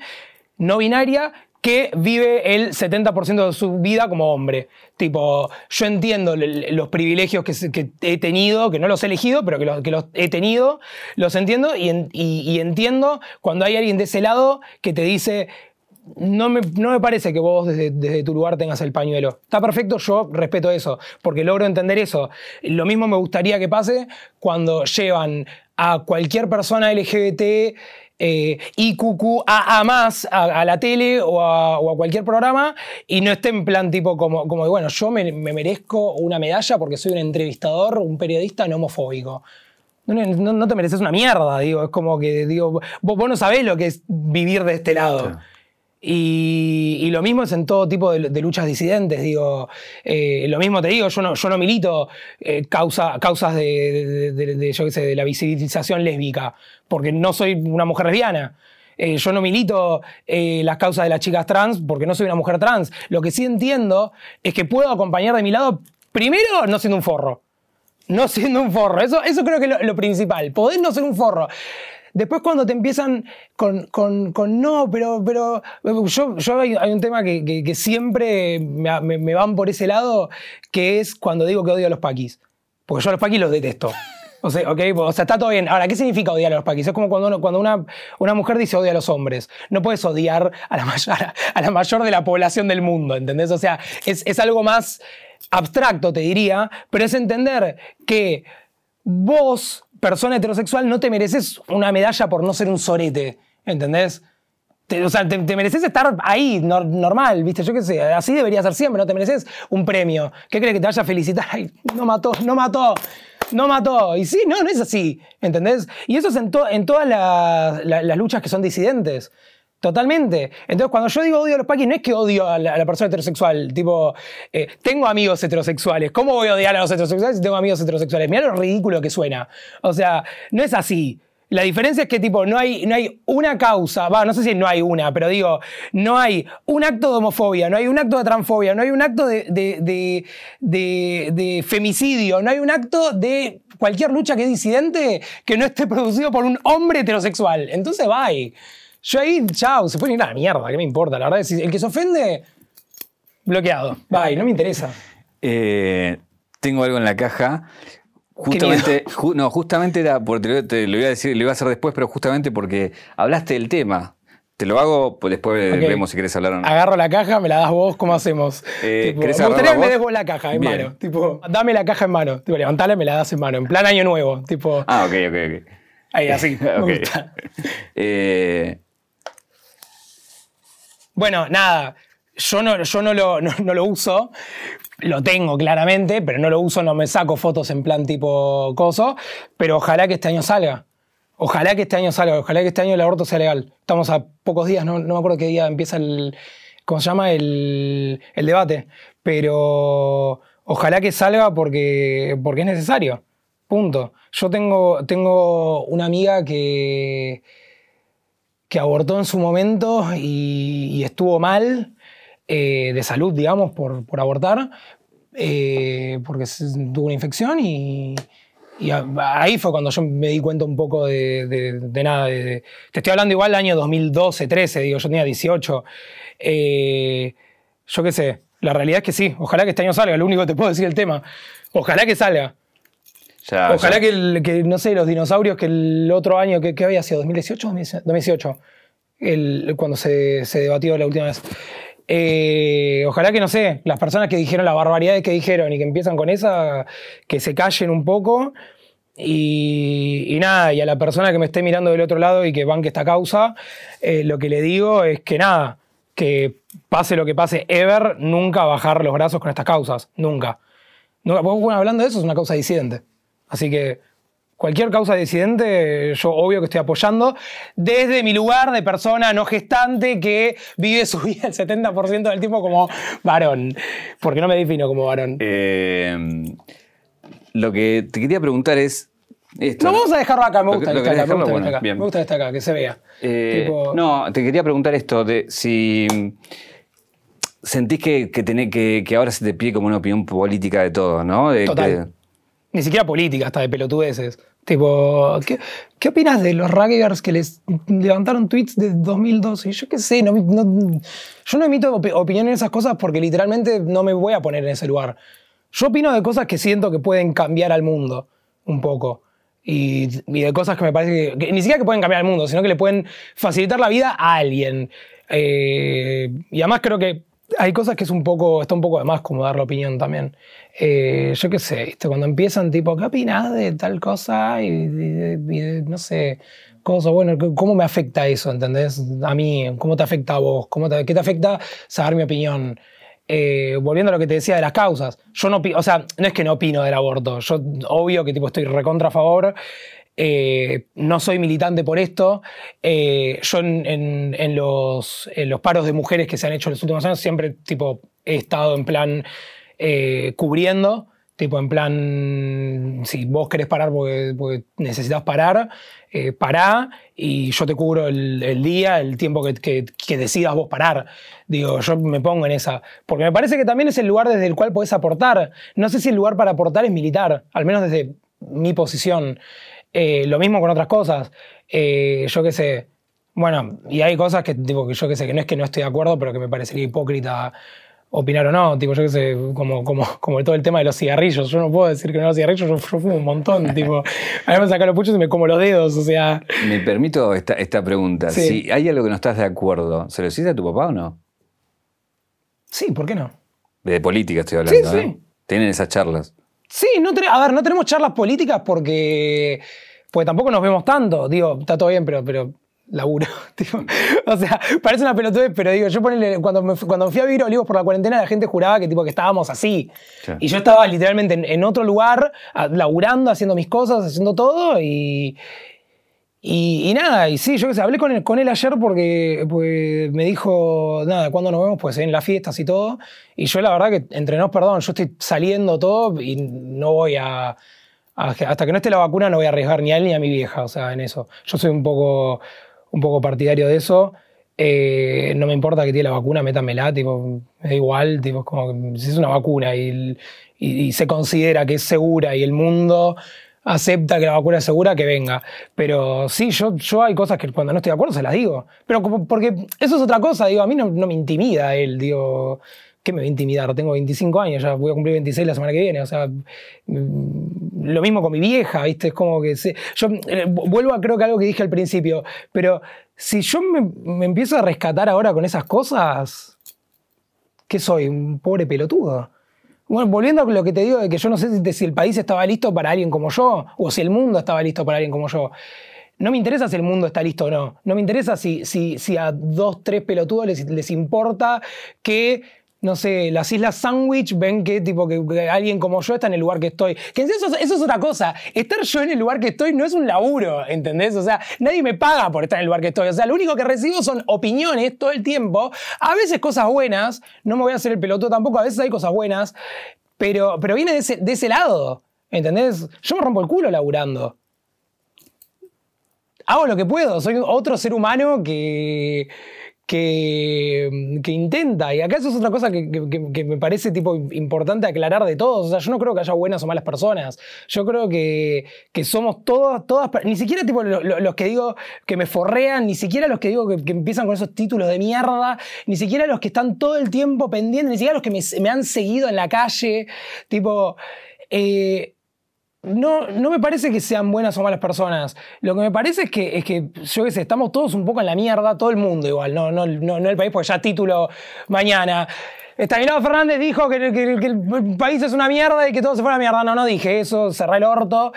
no binaria, que vive el 70% de su vida como hombre. Tipo, yo entiendo los privilegios que, he tenido, que no los he elegido, pero que los, he tenido, los entiendo y, entiendo cuando hay alguien de ese lado que te dice, no me, no me parece que vos desde, desde, tu lugar tengas el pañuelo. Está perfecto, yo respeto eso, porque logro entender eso. Lo mismo me gustaría que pase cuando llevan a cualquier persona LGBT eh, IQQ a, más a, la tele o a, cualquier programa y no esté en plan tipo como, como bueno, yo me, merezco una medalla porque soy un entrevistador, un periodista no homofóbico. No, te mereces una mierda, digo. Es como que, digo, vos, no sabés lo que es vivir de este lado. Y, lo mismo es en todo tipo de, luchas disidentes, digo, eh, lo mismo te digo, yo no, yo no milito eh, causa, causas de, yo qué sé, de la visibilización lésbica, porque no soy una mujer lesbiana. Eh, yo no milito las causas de las chicas trans porque no soy una mujer trans. Lo que sí entiendo es que puedo acompañar de mi lado, primero, no siendo un forro. No siendo un forro. Eso, eso creo que es lo, lo principal. Poder no ser un forro. Después cuando te empiezan con, no, pero, pero yo, yo hay, un tema que, siempre me, van por ese lado, que es cuando digo que odio a los paquis. Porque yo a los paquis los detesto. O sea, okay, o sea, está todo bien. Ahora, ¿qué significa odiar a los paquis? Es como cuando, cuando una, una mujer dice odia a los hombres. No puedes odiar a la, mayor, a la mayor de la población del mundo, ¿entendés? O sea, es, es algo más abstracto, te diría, pero es entender que vos persona heterosexual no te mereces una medalla por no ser un sorete, ¿entendés? o sea, te, mereces estar ahí, normal, ¿viste? Yo qué sé, así debería ser siempre, no te mereces un premio. ¿Qué crees que te vaya a felicitar? No mató, no mató, no mató. Y sí, no, no es así, ¿entendés? Y eso es en, en todas las luchas que son disidentes. Totalmente. Entonces, cuando yo digo odio a los paquis, no es que odio a la, persona heterosexual. Tipo, eh, tengo amigos heterosexuales. ¿Cómo voy a odiar a los heterosexuales si tengo amigos heterosexuales? Mira lo ridículo que suena. O sea, no es así. La diferencia es que, tipo, no hay, no hay una causa, va, no sé si no hay una, pero digo, no hay un acto de homofobia, no hay un acto de transfobia, no hay un acto de, de femicidio, no hay un acto de cualquier lucha que es disidente que no esté producido por un hombre heterosexual. Entonces, bye. Yo ahí, chao, se puede ir a la mierda, ¿qué me importa? La verdad es el que se ofende, bloqueado. Bye, no me interesa. Eh, tengo algo en la caja. Justamente, no, justamente era, porque te, lo iba a decir, lo iba a hacer después, pero justamente porque hablaste del tema. Te lo hago, pues después vemos si querés hablar o no. Agarro la caja, me la das vos, ¿cómo hacemos? Eh, me gustaría que me des vos la caja en mano. Tipo, dame la caja en mano. Tipo, levantala y me la das en mano. En plan año nuevo. Tipo. Ah, ok, ok, ok. Ahí, así. me gusta. Eh, bueno, nada, yo no, yo no lo, no, lo uso, lo tengo claramente, pero no lo uso, no me saco fotos en plan tipo coso, pero ojalá que este año salga. Ojalá que este año salga, ojalá que este año el aborto sea legal. Estamos a pocos días, no, no me acuerdo qué día empieza el, ¿cómo se llama? El, el debate, pero ojalá que salga porque, porque es necesario. Punto. Yo tengo, tengo una amiga que, que abortó en su momento y, estuvo mal eh, de salud, digamos, por, por abortar, eh, porque tuvo una infección y, ahí fue cuando yo me di cuenta un poco de, nada. te estoy hablando igual del año 2012, 13, digo, yo tenía 18. Eh, yo qué sé, La realidad es que sí. Ojalá que este año salga, lo único que te puedo decir el tema. Ojalá que salga. Ojalá ya- que, el- que, no sé, los dinosaurios que el otro año, que, que había sido? ¿2018 o 2018? El, cuando se, se debatió la última vez. Eh, ojalá que, no sé, las personas que dijeron las barbaridades que dijeron y que empiezan con esa, que se callen un poco. Y, y nada, y a la persona que me esté mirando del otro lado y que banque esta causa, eh, lo que le digo es que nada, que pase lo que pase ever, nunca bajar los brazos con estas causas, nunca. Nunca, bueno, hablando de eso, es una causa disidente. Así que cualquier causa disidente, yo obvio que estoy apoyando desde mi lugar de persona no gestante que vive su vida el 70% del tiempo como varón. Porque no me defino como varón. Eh, lo que te quería preguntar es. Esto, No, vamos a dejarlo acá, me gusta acá, me gusta acá. Me gusta acá, que se vea. Eh, Tipo- No, te quería preguntar esto de si sentís que, que, tenés- que, que ahora se te pide como una opinión política de todo, ¿no? De Total. que- Ni siquiera política, hasta de pelotudeces. Tipo, ¿qué, qué opinas de los rugbyers que les levantaron tweets de 2012? Yo qué sé, no, yo no emito opi- opinión en esas cosas porque literalmente no me voy a poner en ese lugar. Yo opino de cosas que siento que pueden cambiar al mundo un poco. Y, de cosas que me parece que, que ni siquiera que pueden cambiar al mundo, sino que le pueden facilitar la vida a alguien. Eh, y además creo que hay cosas que es un poco, está un poco de más como dar la opinión también. Eh, yo qué sé, ¿viste? cuando empiezan tipo, ¿qué opinás de tal cosa? Y, no sé, cosas, bueno, ¿cómo me afecta eso? ¿Entendés? A mí, ¿cómo te afecta a vos? ¿Cómo ¿Qué te afecta saber mi opinión? Eh, volviendo a lo que te decía de las causas, yo no, o sea, no es que no opino del aborto, yo obvio que tipo estoy recontra a favor, eh, no soy militante por esto. Eh, yo en, los, paros de mujeres que se han hecho en los últimos años siempre tipo, he estado en plan eh, cubriendo. Tipo, en plan, si vos querés parar porque, necesitas parar, pará y yo te cubro el, día, el tiempo que decidas vos parar. Digo, yo me pongo en esa. Porque me parece que también es el lugar desde el cual podés aportar. No sé si el lugar para aportar es militar, al menos desde mi posición. Eh, lo mismo con otras cosas. Eh, yo qué sé. Bueno, y hay cosas que, tipo, que yo qué sé, que no es que no estoy de acuerdo, pero que me parecería hipócrita opinar o no. Tipo, yo qué sé, como, como, como todo el tema de los cigarrillos. Yo no puedo decir que no los cigarrillos, yo, yo fumo un montón. tipo, a mí me sacan los puchos y me como los dedos, o sea. Me permito esta, esta pregunta. Sí. Si hay algo que no estás de acuerdo, ¿se lo hiciste a tu papá o no? Sí, ¿por qué no? De política estoy hablando. Sí, ¿eh? sí. Tienen esas charlas. Sí, no ten- a ver, no tenemos charlas políticas porque, porque tampoco nos vemos tanto. Digo, está todo bien, pero, pero laburo. o sea, parece una pelotudez, pero digo, yo ponele, cuando me, cuando fui a vivir a Olivos por la cuarentena, la gente juraba que, tipo, que estábamos así. Sí. Y yo estaba literalmente en, en otro lugar, a- laburando, haciendo mis cosas, haciendo todo y... Y, nada, y sí, yo que sé, hablé con él, con él ayer porque, porque me dijo, nada, cuando nos vemos? Pues en las fiestas y todo. Y yo la verdad que, entre nos, perdón, yo estoy saliendo todo y no voy a, Hasta que no esté la vacuna no voy a arriesgar ni a él ni a mi vieja, o sea, en eso. Yo soy un poco, un poco partidario de eso. Eh, no me importa que tiene la vacuna, métamela, tipo, me da igual, tipo, como si es una vacuna y se considera que es segura y el mundo acepta que la vacuna es segura, que venga. Pero sí, yo, yo hay cosas que cuando no estoy de acuerdo se las digo. Pero como, porque eso es otra cosa, digo, a mí no, me intimida él, digo, ¿qué me va a intimidar? Tengo 25 años, ya voy a cumplir 26 la semana que viene, o sea, mm, lo mismo con mi vieja, ¿viste? Es como que se- yo eh, vuelvo a creo que algo que dije al principio, pero si yo me, me empiezo a rescatar ahora con esas cosas, ¿qué soy? ¿Un pobre pelotudo? Bueno, volviendo a lo que te digo de que yo no sé si, el país estaba listo para alguien como yo, o si el mundo estaba listo para alguien como yo. No me interesa si el mundo está listo o no. No me interesa si, si, si a dos, tres pelotudos les importa que, no sé, las Islas Sandwich ven que, tipo, que, que alguien como yo está en el lugar que estoy. Que eso, es- eso es otra cosa. Estar yo en el lugar que estoy no es un laburo, ¿entendés? O sea, nadie me paga por estar en el lugar que estoy. O sea, lo único que recibo son opiniones todo el tiempo. A veces cosas buenas. No me voy a hacer el pelotudo tampoco. A veces hay cosas buenas. Pero, pero viene de ese, de ese lado. ¿Entendés? Yo me rompo el culo laburando hago lo que puedo, soy otro ser humano que, que, que intenta. Y acá eso es otra cosa que, me parece tipo importante aclarar de todos. O sea, yo no creo que haya buenas o malas personas. Yo creo que, somos todas, todas, ni siquiera tipo lo- lo- los que digo que me forrean, ni siquiera los que digo que, empiezan con esos títulos de mierda, ni siquiera los que están todo el tiempo pendientes, ni siquiera los que me, me han seguido en la calle. Tipo, eh, no, no me parece que sean buenas o malas personas. Lo que me parece es que, es que yo qué sé, estamos todos un poco en la mierda, todo el mundo igual, no, no, no, el país, porque ya título mañana. Estanislao Fernández dijo que, el país es una mierda y que todo se fue a la mierda. No, no dije eso, cerré el orto.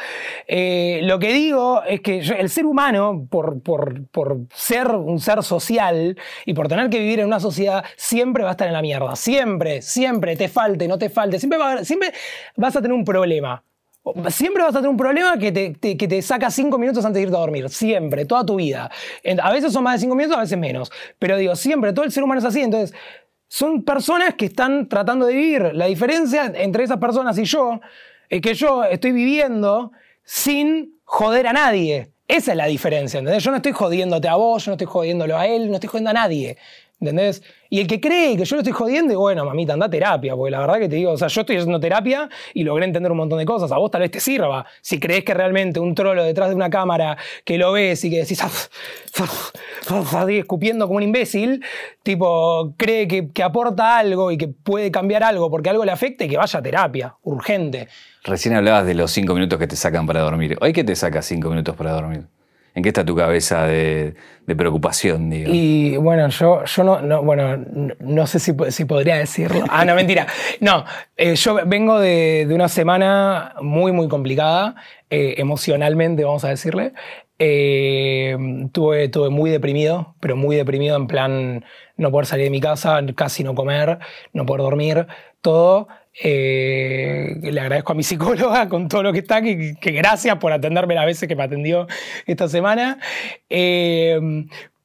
Eh, lo que digo es que el ser humano, por, por, por ser un ser social y por tener que vivir en una sociedad, siempre va a estar en la mierda. Siempre, siempre, te falte, no te falte. Siempre, va siempre vas a tener un problema. Siempre vas a tener un problema que te, que te saca cinco minutos antes de irte a dormir. Siempre, toda tu vida. A veces son más de cinco minutos, a veces menos. Pero digo, siempre, todo el ser humano es así. Entonces, son personas que están tratando de vivir. La diferencia entre esas personas y yo es que yo estoy viviendo sin joder a nadie. Esa es la diferencia, ¿entendés? Yo no estoy jodiéndote a vos, yo no estoy jodiéndolo a él, no estoy jodiendo a nadie. ¿Entendés? Y el que cree que yo lo estoy jodiendo, y bueno, mamita, anda a terapia, porque la verdad que te digo, o sea, yo estoy haciendo terapia y logré entender un montón de cosas. A vos tal vez te sirva. Si crees que realmente un trolo detrás de una cámara que lo ves y que decís, "Ah, ah, ah", escupiendo como un imbécil, tipo, cree que, que aporta algo y que puede cambiar algo porque algo le afecte, que vaya a terapia, urgente. Recién hablabas de los cinco minutos que te sacan para dormir. ¿Hoy qué te saca cinco minutos para dormir? ¿En qué está tu cabeza de, preocupación, digo? Y bueno, yo, yo no, no- bueno, no, sé si, si podría decirlo. Ah, no, mentira. No, eh, yo vengo de, de una semana muy, muy complicada, eh, emocionalmente, vamos a decirle. Eh, tuve, tuve muy deprimido, pero muy deprimido en plan no poder salir de mi casa, casi no comer, no poder dormir, todo. Eh, le agradezco a mi psicóloga con todo lo que está, que, gracias por atenderme las veces que me atendió esta semana. Eh,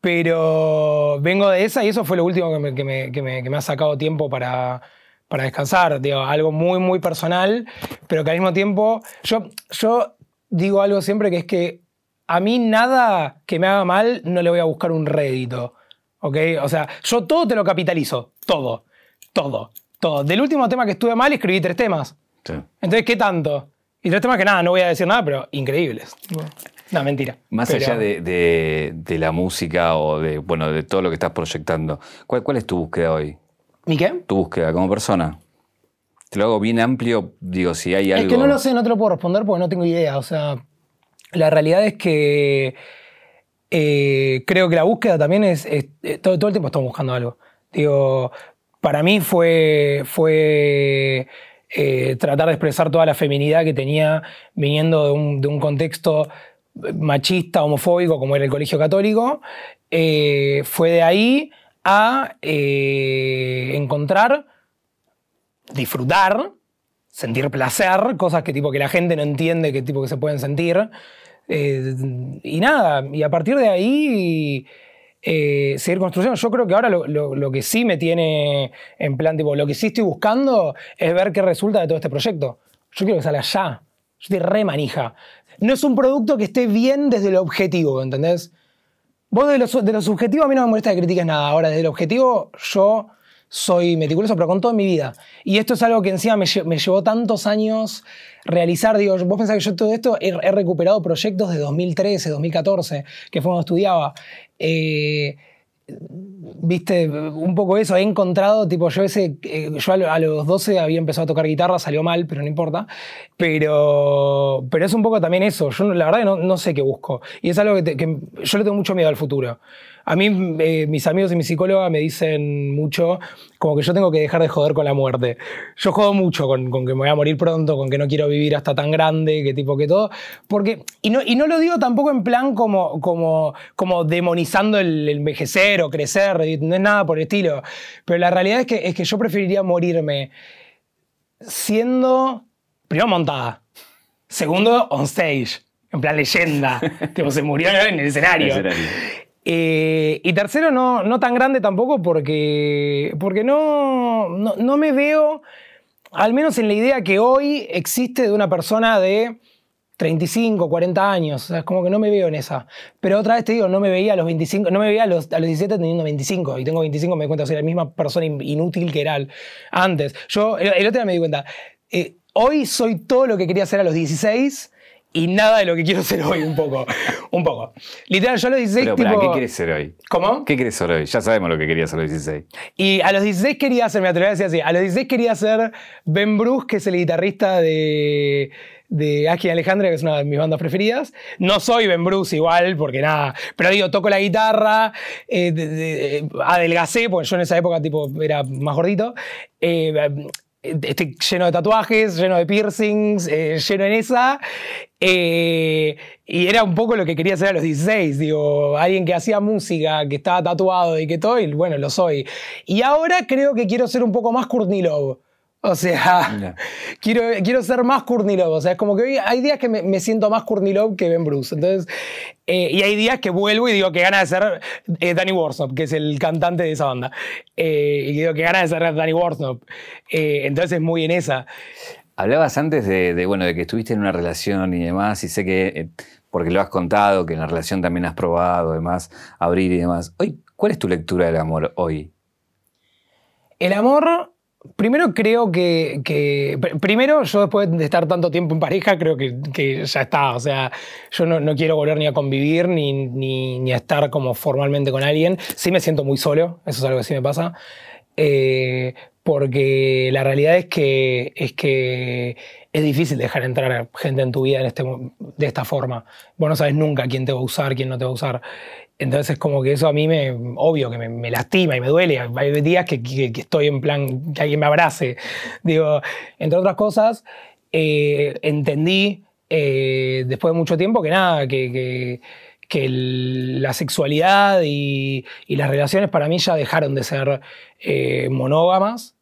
pero vengo de esa y eso fue lo último que me, que me- que me- que me ha sacado tiempo para, para descansar. Digo, algo muy, muy personal, pero que al mismo tiempo yo, yo digo algo siempre que es que a mí nada que me haga mal no le voy a buscar un rédito. ¿Ok? O sea, yo todo te lo capitalizo. Todo. Todo. Todo. Del último tema que estuve mal escribí tres temas. Sí. Entonces, ¿qué tanto? Y tres temas que nada, no voy a decir nada, pero increíbles. No, mentira. Más Pero- allá de, de- de la música o de, bueno, de todo lo que estás proyectando, ¿cuál, cuál es tu búsqueda hoy? ¿Y qué? Tu búsqueda como persona. Te lo hago bien amplio, digo, si hay algo... Es que no lo sé, no te lo puedo responder porque no tengo idea. O sea, la realidad es que eh, creo que la búsqueda también es, es- eh, todo, todo el tiempo estamos buscando algo. Digo, para mí fue, fue eh, tratar de expresar toda la feminidad que tenía viniendo de un, de un contexto machista, homofóbico, como era el colegio católico. Eh, fue de ahí a eh, encontrar, disfrutar, sentir placer, cosas que tipo que la gente no entiende que tipo que se pueden sentir. Y nada, y a partir de ahí eh, seguir construyendo. Yo creo que ahora lo, que sí me tiene en plan, tipo, lo que sí estoy buscando es ver qué resulta de todo este proyecto. Yo quiero que salga ya. Yo estoy re manija. No es un producto que esté bien desde lo objetivo, ¿entendés? Vos de lo, de lo subjetivo a mí no me molesta que critiques nada. Ahora, desde lo objetivo, yo soy meticuloso, pero con todo en mi vida. Y esto es algo que encima me, lle- llevó tantos años realizar. Digo, vos pensás que yo todo esto he, recuperado proyectos de 2013, 2014, que fue cuando estudiaba. Eh, Viste, un poco eso, he encontrado, tipo, yo ese, eh, yo a lo- a los 12 había empezado a tocar guitarra, salió mal, pero no importa. Pero, pero es un poco también eso, yo la verdad no, no sé qué busco. Y es algo que, te- que yo le tengo mucho miedo al futuro. A mí, eh, mis amigos y mi psicóloga me dicen mucho como que yo tengo que dejar de joder con la muerte. Yo jodo mucho con, que me voy a morir pronto, con que no quiero vivir hasta tan grande, que tipo que todo. Porque, y no, y no lo digo tampoco en plan como, como, como demonizando el envejecer o crecer, no es nada por el estilo. Pero la realidad es que, es que yo preferiría morirme siendo, primero montada, segundo on stage, en plan leyenda. tipo, se murió en el. Escenario. Eh, y tercero, no, no tan grande tampoco porque, porque no, no, no me veo, al menos en la idea que hoy existe de una persona de 35, 40 años, es como que no me veo en esa. Pero otra vez te digo, no me veía a los 25, no me veía a los, a los 17 teniendo 25, y tengo 25, me doy cuenta, soy la misma persona inútil que era antes. Yo, el, otro día me di cuenta, eh, hoy soy todo lo que quería ser a los 16 y nada de lo que quiero ser hoy, un poco. un poco. Literal, yo a los 16. Pero, ¿qué quieres ser hoy? ¿Cómo? ¿Qué quieres ser hoy? Ya sabemos lo que querías a los 16. Y a los 16 quería ser, me atrevería a decir así, a los 16 quería ser Ben Bruce, que es el guitarrista de de Aki Alejandra, que es una de mis bandas preferidas. No soy Ben Bruce igual, porque nada, pero digo, toco la guitarra, eh, adelgacé, porque yo en esa época tipo, era más gordito. Eh, estoy lleno de tatuajes, lleno de piercings, eh, lleno en esa. Eh, y era un poco lo que quería hacer a los 16, digo, alguien que hacía música, que estaba tatuado y que todo, y bueno, lo soy. Y ahora creo que quiero ser un poco más Courtney Love. O sea, quiero, quiero ser más Courtney Love. O sea, es como que hoy hay días que me, siento más Courtney Love que Ben Bruce. Entonces, eh, y hay días que vuelvo y digo que gana de ser eh, Danny Warsop, que es el cantante de esa banda. Eh, y digo que gana de ser Danny Warsop. entonces es muy en esa. Hablabas antes de, bueno, de que estuviste en una relación y demás, y sé que, porque lo has contado, que en la relación también has probado, además, abrir y demás. Hoy, ¿cuál es tu lectura del amor hoy? El amor Primero creo que, Primero, yo después de estar tanto tiempo en pareja, creo que, ya está. O sea, yo no, quiero volver ni a convivir ni, ni, a estar como formalmente con alguien. Sí me siento muy solo, eso es algo que sí me pasa. Eh, porque la realidad es que, es que es difícil dejar entrar gente en tu vida en este, de esta forma. Vos no sabes nunca quién te va a usar, quién no te va a usar. Entonces, como que eso a mí me, obvio que me, lastima y me duele. Hay días que, estoy en plan, que alguien me abrace. Digo, entre otras cosas, eh, entendí eh, después de mucho tiempo que nada, que, la sexualidad y, las relaciones para mí ya dejaron de ser eh, monógamas.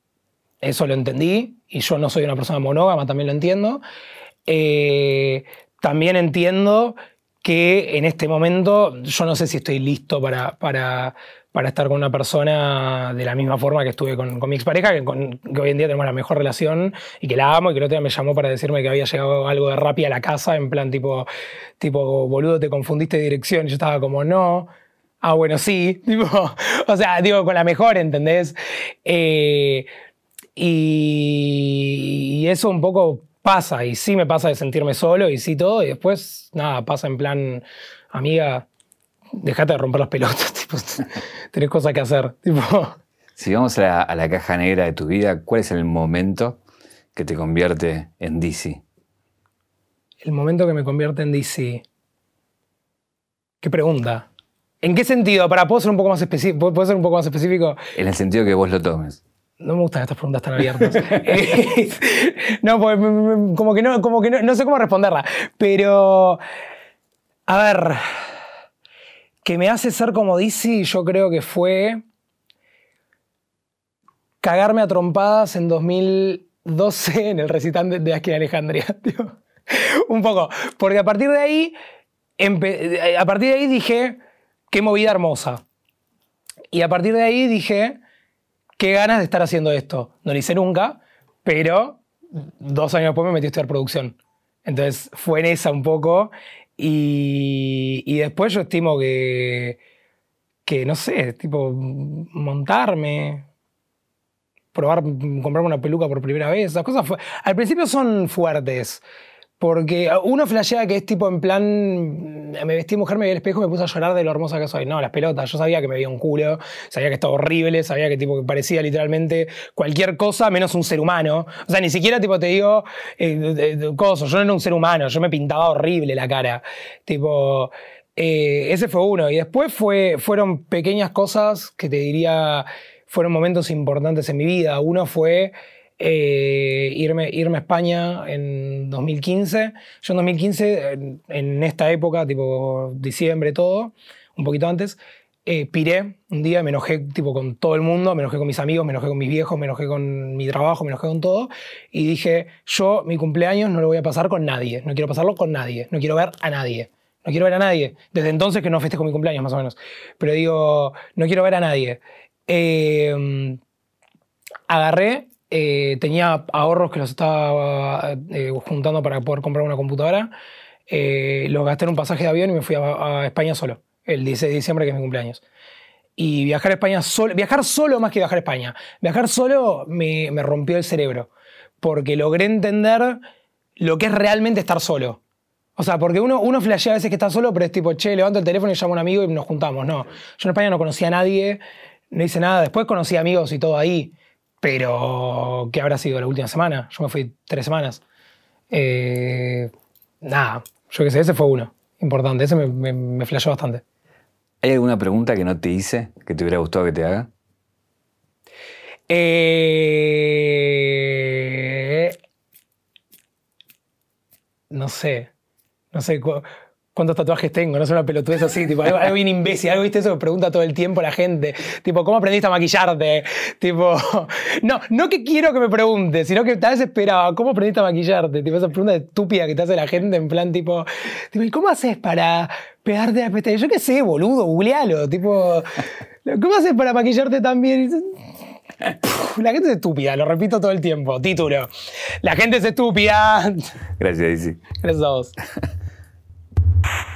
Eso lo entendí y yo no soy una persona monógama, también lo entiendo. también entiendo que en este momento yo no sé si estoy listo para, para, para estar con una persona de la misma forma que estuve con, mi expareja, que, que, hoy en día tenemos la mejor relación y que la amo y que el otro día me llamó para decirme que había llegado algo de Rappi a la casa, en plan tipo, tipo boludo, te confundiste de dirección. Y yo estaba como, no. Ah, bueno, sí. Tipo, o sea, digo, con la mejor, ¿entendés? Eh, y, y eso un poco pasa, y sí me pasa de sentirme solo y sí todo, y después, nada, pasa en plan, amiga, dejate de romper las pelotas, tipo, tenés cosas que hacer. Tipo. Si vamos a la, caja negra de tu vida, ¿cuál es el momento que te convierte en DC? El momento que me convierte en DC. ¿Qué pregunta? ¿En qué sentido? Para, ¿puedo ser un poco más específico? ¿Puedo ser un poco más específico? En el sentido que vos lo tomes. No me gustan estas preguntas tan abiertas. Eh, no, pues, como que, no, como que no, sé cómo responderla. Pero, a ver, que me hace ser como DC, yo creo que fue cagarme a trompadas en 2012 en el recital de, Aquí Alejandría. Un poco. Porque a partir de ahí, a partir de ahí dije, qué movida hermosa. Y a partir de ahí dije qué ganas de estar haciendo esto. No lo hice nunca, pero dos años después me metí a estudiar producción. Entonces fue en esa un poco. Y, después yo estimo que, que, no sé, tipo, montarme, probar, comprarme una peluca por primera vez. Esas cosas al principio son fuertes. Porque uno flashea que es tipo en plan, me vestí mujer, me vi al espejo y me puse a llorar de lo hermosa que soy. No, las pelotas, yo sabía que me veía un culo, sabía que estaba horrible, sabía que tipo que parecía literalmente cualquier cosa menos un ser humano. O sea, ni siquiera tipo te digo eh, cosas, yo no era un ser humano, yo me pintaba horrible la cara. Tipo, eh, ese fue uno. Y después fue, fueron pequeñas cosas que te diría, fueron momentos importantes en mi vida. Uno fue... Eh, irme, irme a España en 2015. Yo en 2015, en, esta época, tipo diciembre, todo, un poquito antes, eh, piré un día, me enojé tipo, con todo el mundo, me enojé con mis amigos, me enojé con mis viejos, me enojé con mi trabajo, me enojé con todo. Y dije, yo mi cumpleaños no lo voy a pasar con nadie, no quiero pasarlo con nadie, no quiero ver a nadie. No quiero ver a nadie. Desde entonces que no festejo mi cumpleaños, más o menos. Pero digo, no quiero ver a nadie. Eh, agarré eh, tenía ahorros que los estaba eh, juntando para poder comprar una computadora. eh, lo gasté en un pasaje de avión y me fui a, a España solo, el 16 de diciembre, que es mi cumpleaños. Y viajar a España solo, viajar solo más que viajar a España. Viajar solo me, me rompió el cerebro, porque logré entender lo que es realmente estar solo. O sea, porque uno, uno flashea a veces que está solo, pero es tipo, che, levanto el teléfono y llamo a un amigo y nos juntamos. No, yo en España no conocía a nadie, no hice nada. Después conocí amigos y todo ahí, pero ¿qué habrá sido la última semana? Yo me fui tres semanas. Eh, nada, yo qué sé, ese fue uno importante, ese me, me, me flasheó bastante. ¿Hay alguna pregunta que no te hice que te hubiera gustado que te haga? Eh, no sé. No sé cuántos tatuajes tengo. No sé, una pelotudez así. Tipo, algo, algo bien imbécil. Algo, viste, eso que pregunta todo el tiempo la gente. Tipo, ¿cómo aprendiste a maquillarte? Tipo, no, no que quiero que me pregunte, sino que tal vez esperaba, ¿cómo aprendiste a maquillarte? Tipo, esa pregunta estúpida que te hace la gente en plan, tipo, tipo ¿y cómo haces para pegarte la pestaña? Yo qué sé, boludo, googlealo. Tipo, ¿cómo haces para maquillarte tan bien? La gente es estúpida, lo repito todo el tiempo. Título. La gente es estúpida. Gracias, Daisy. Gracias a vos. you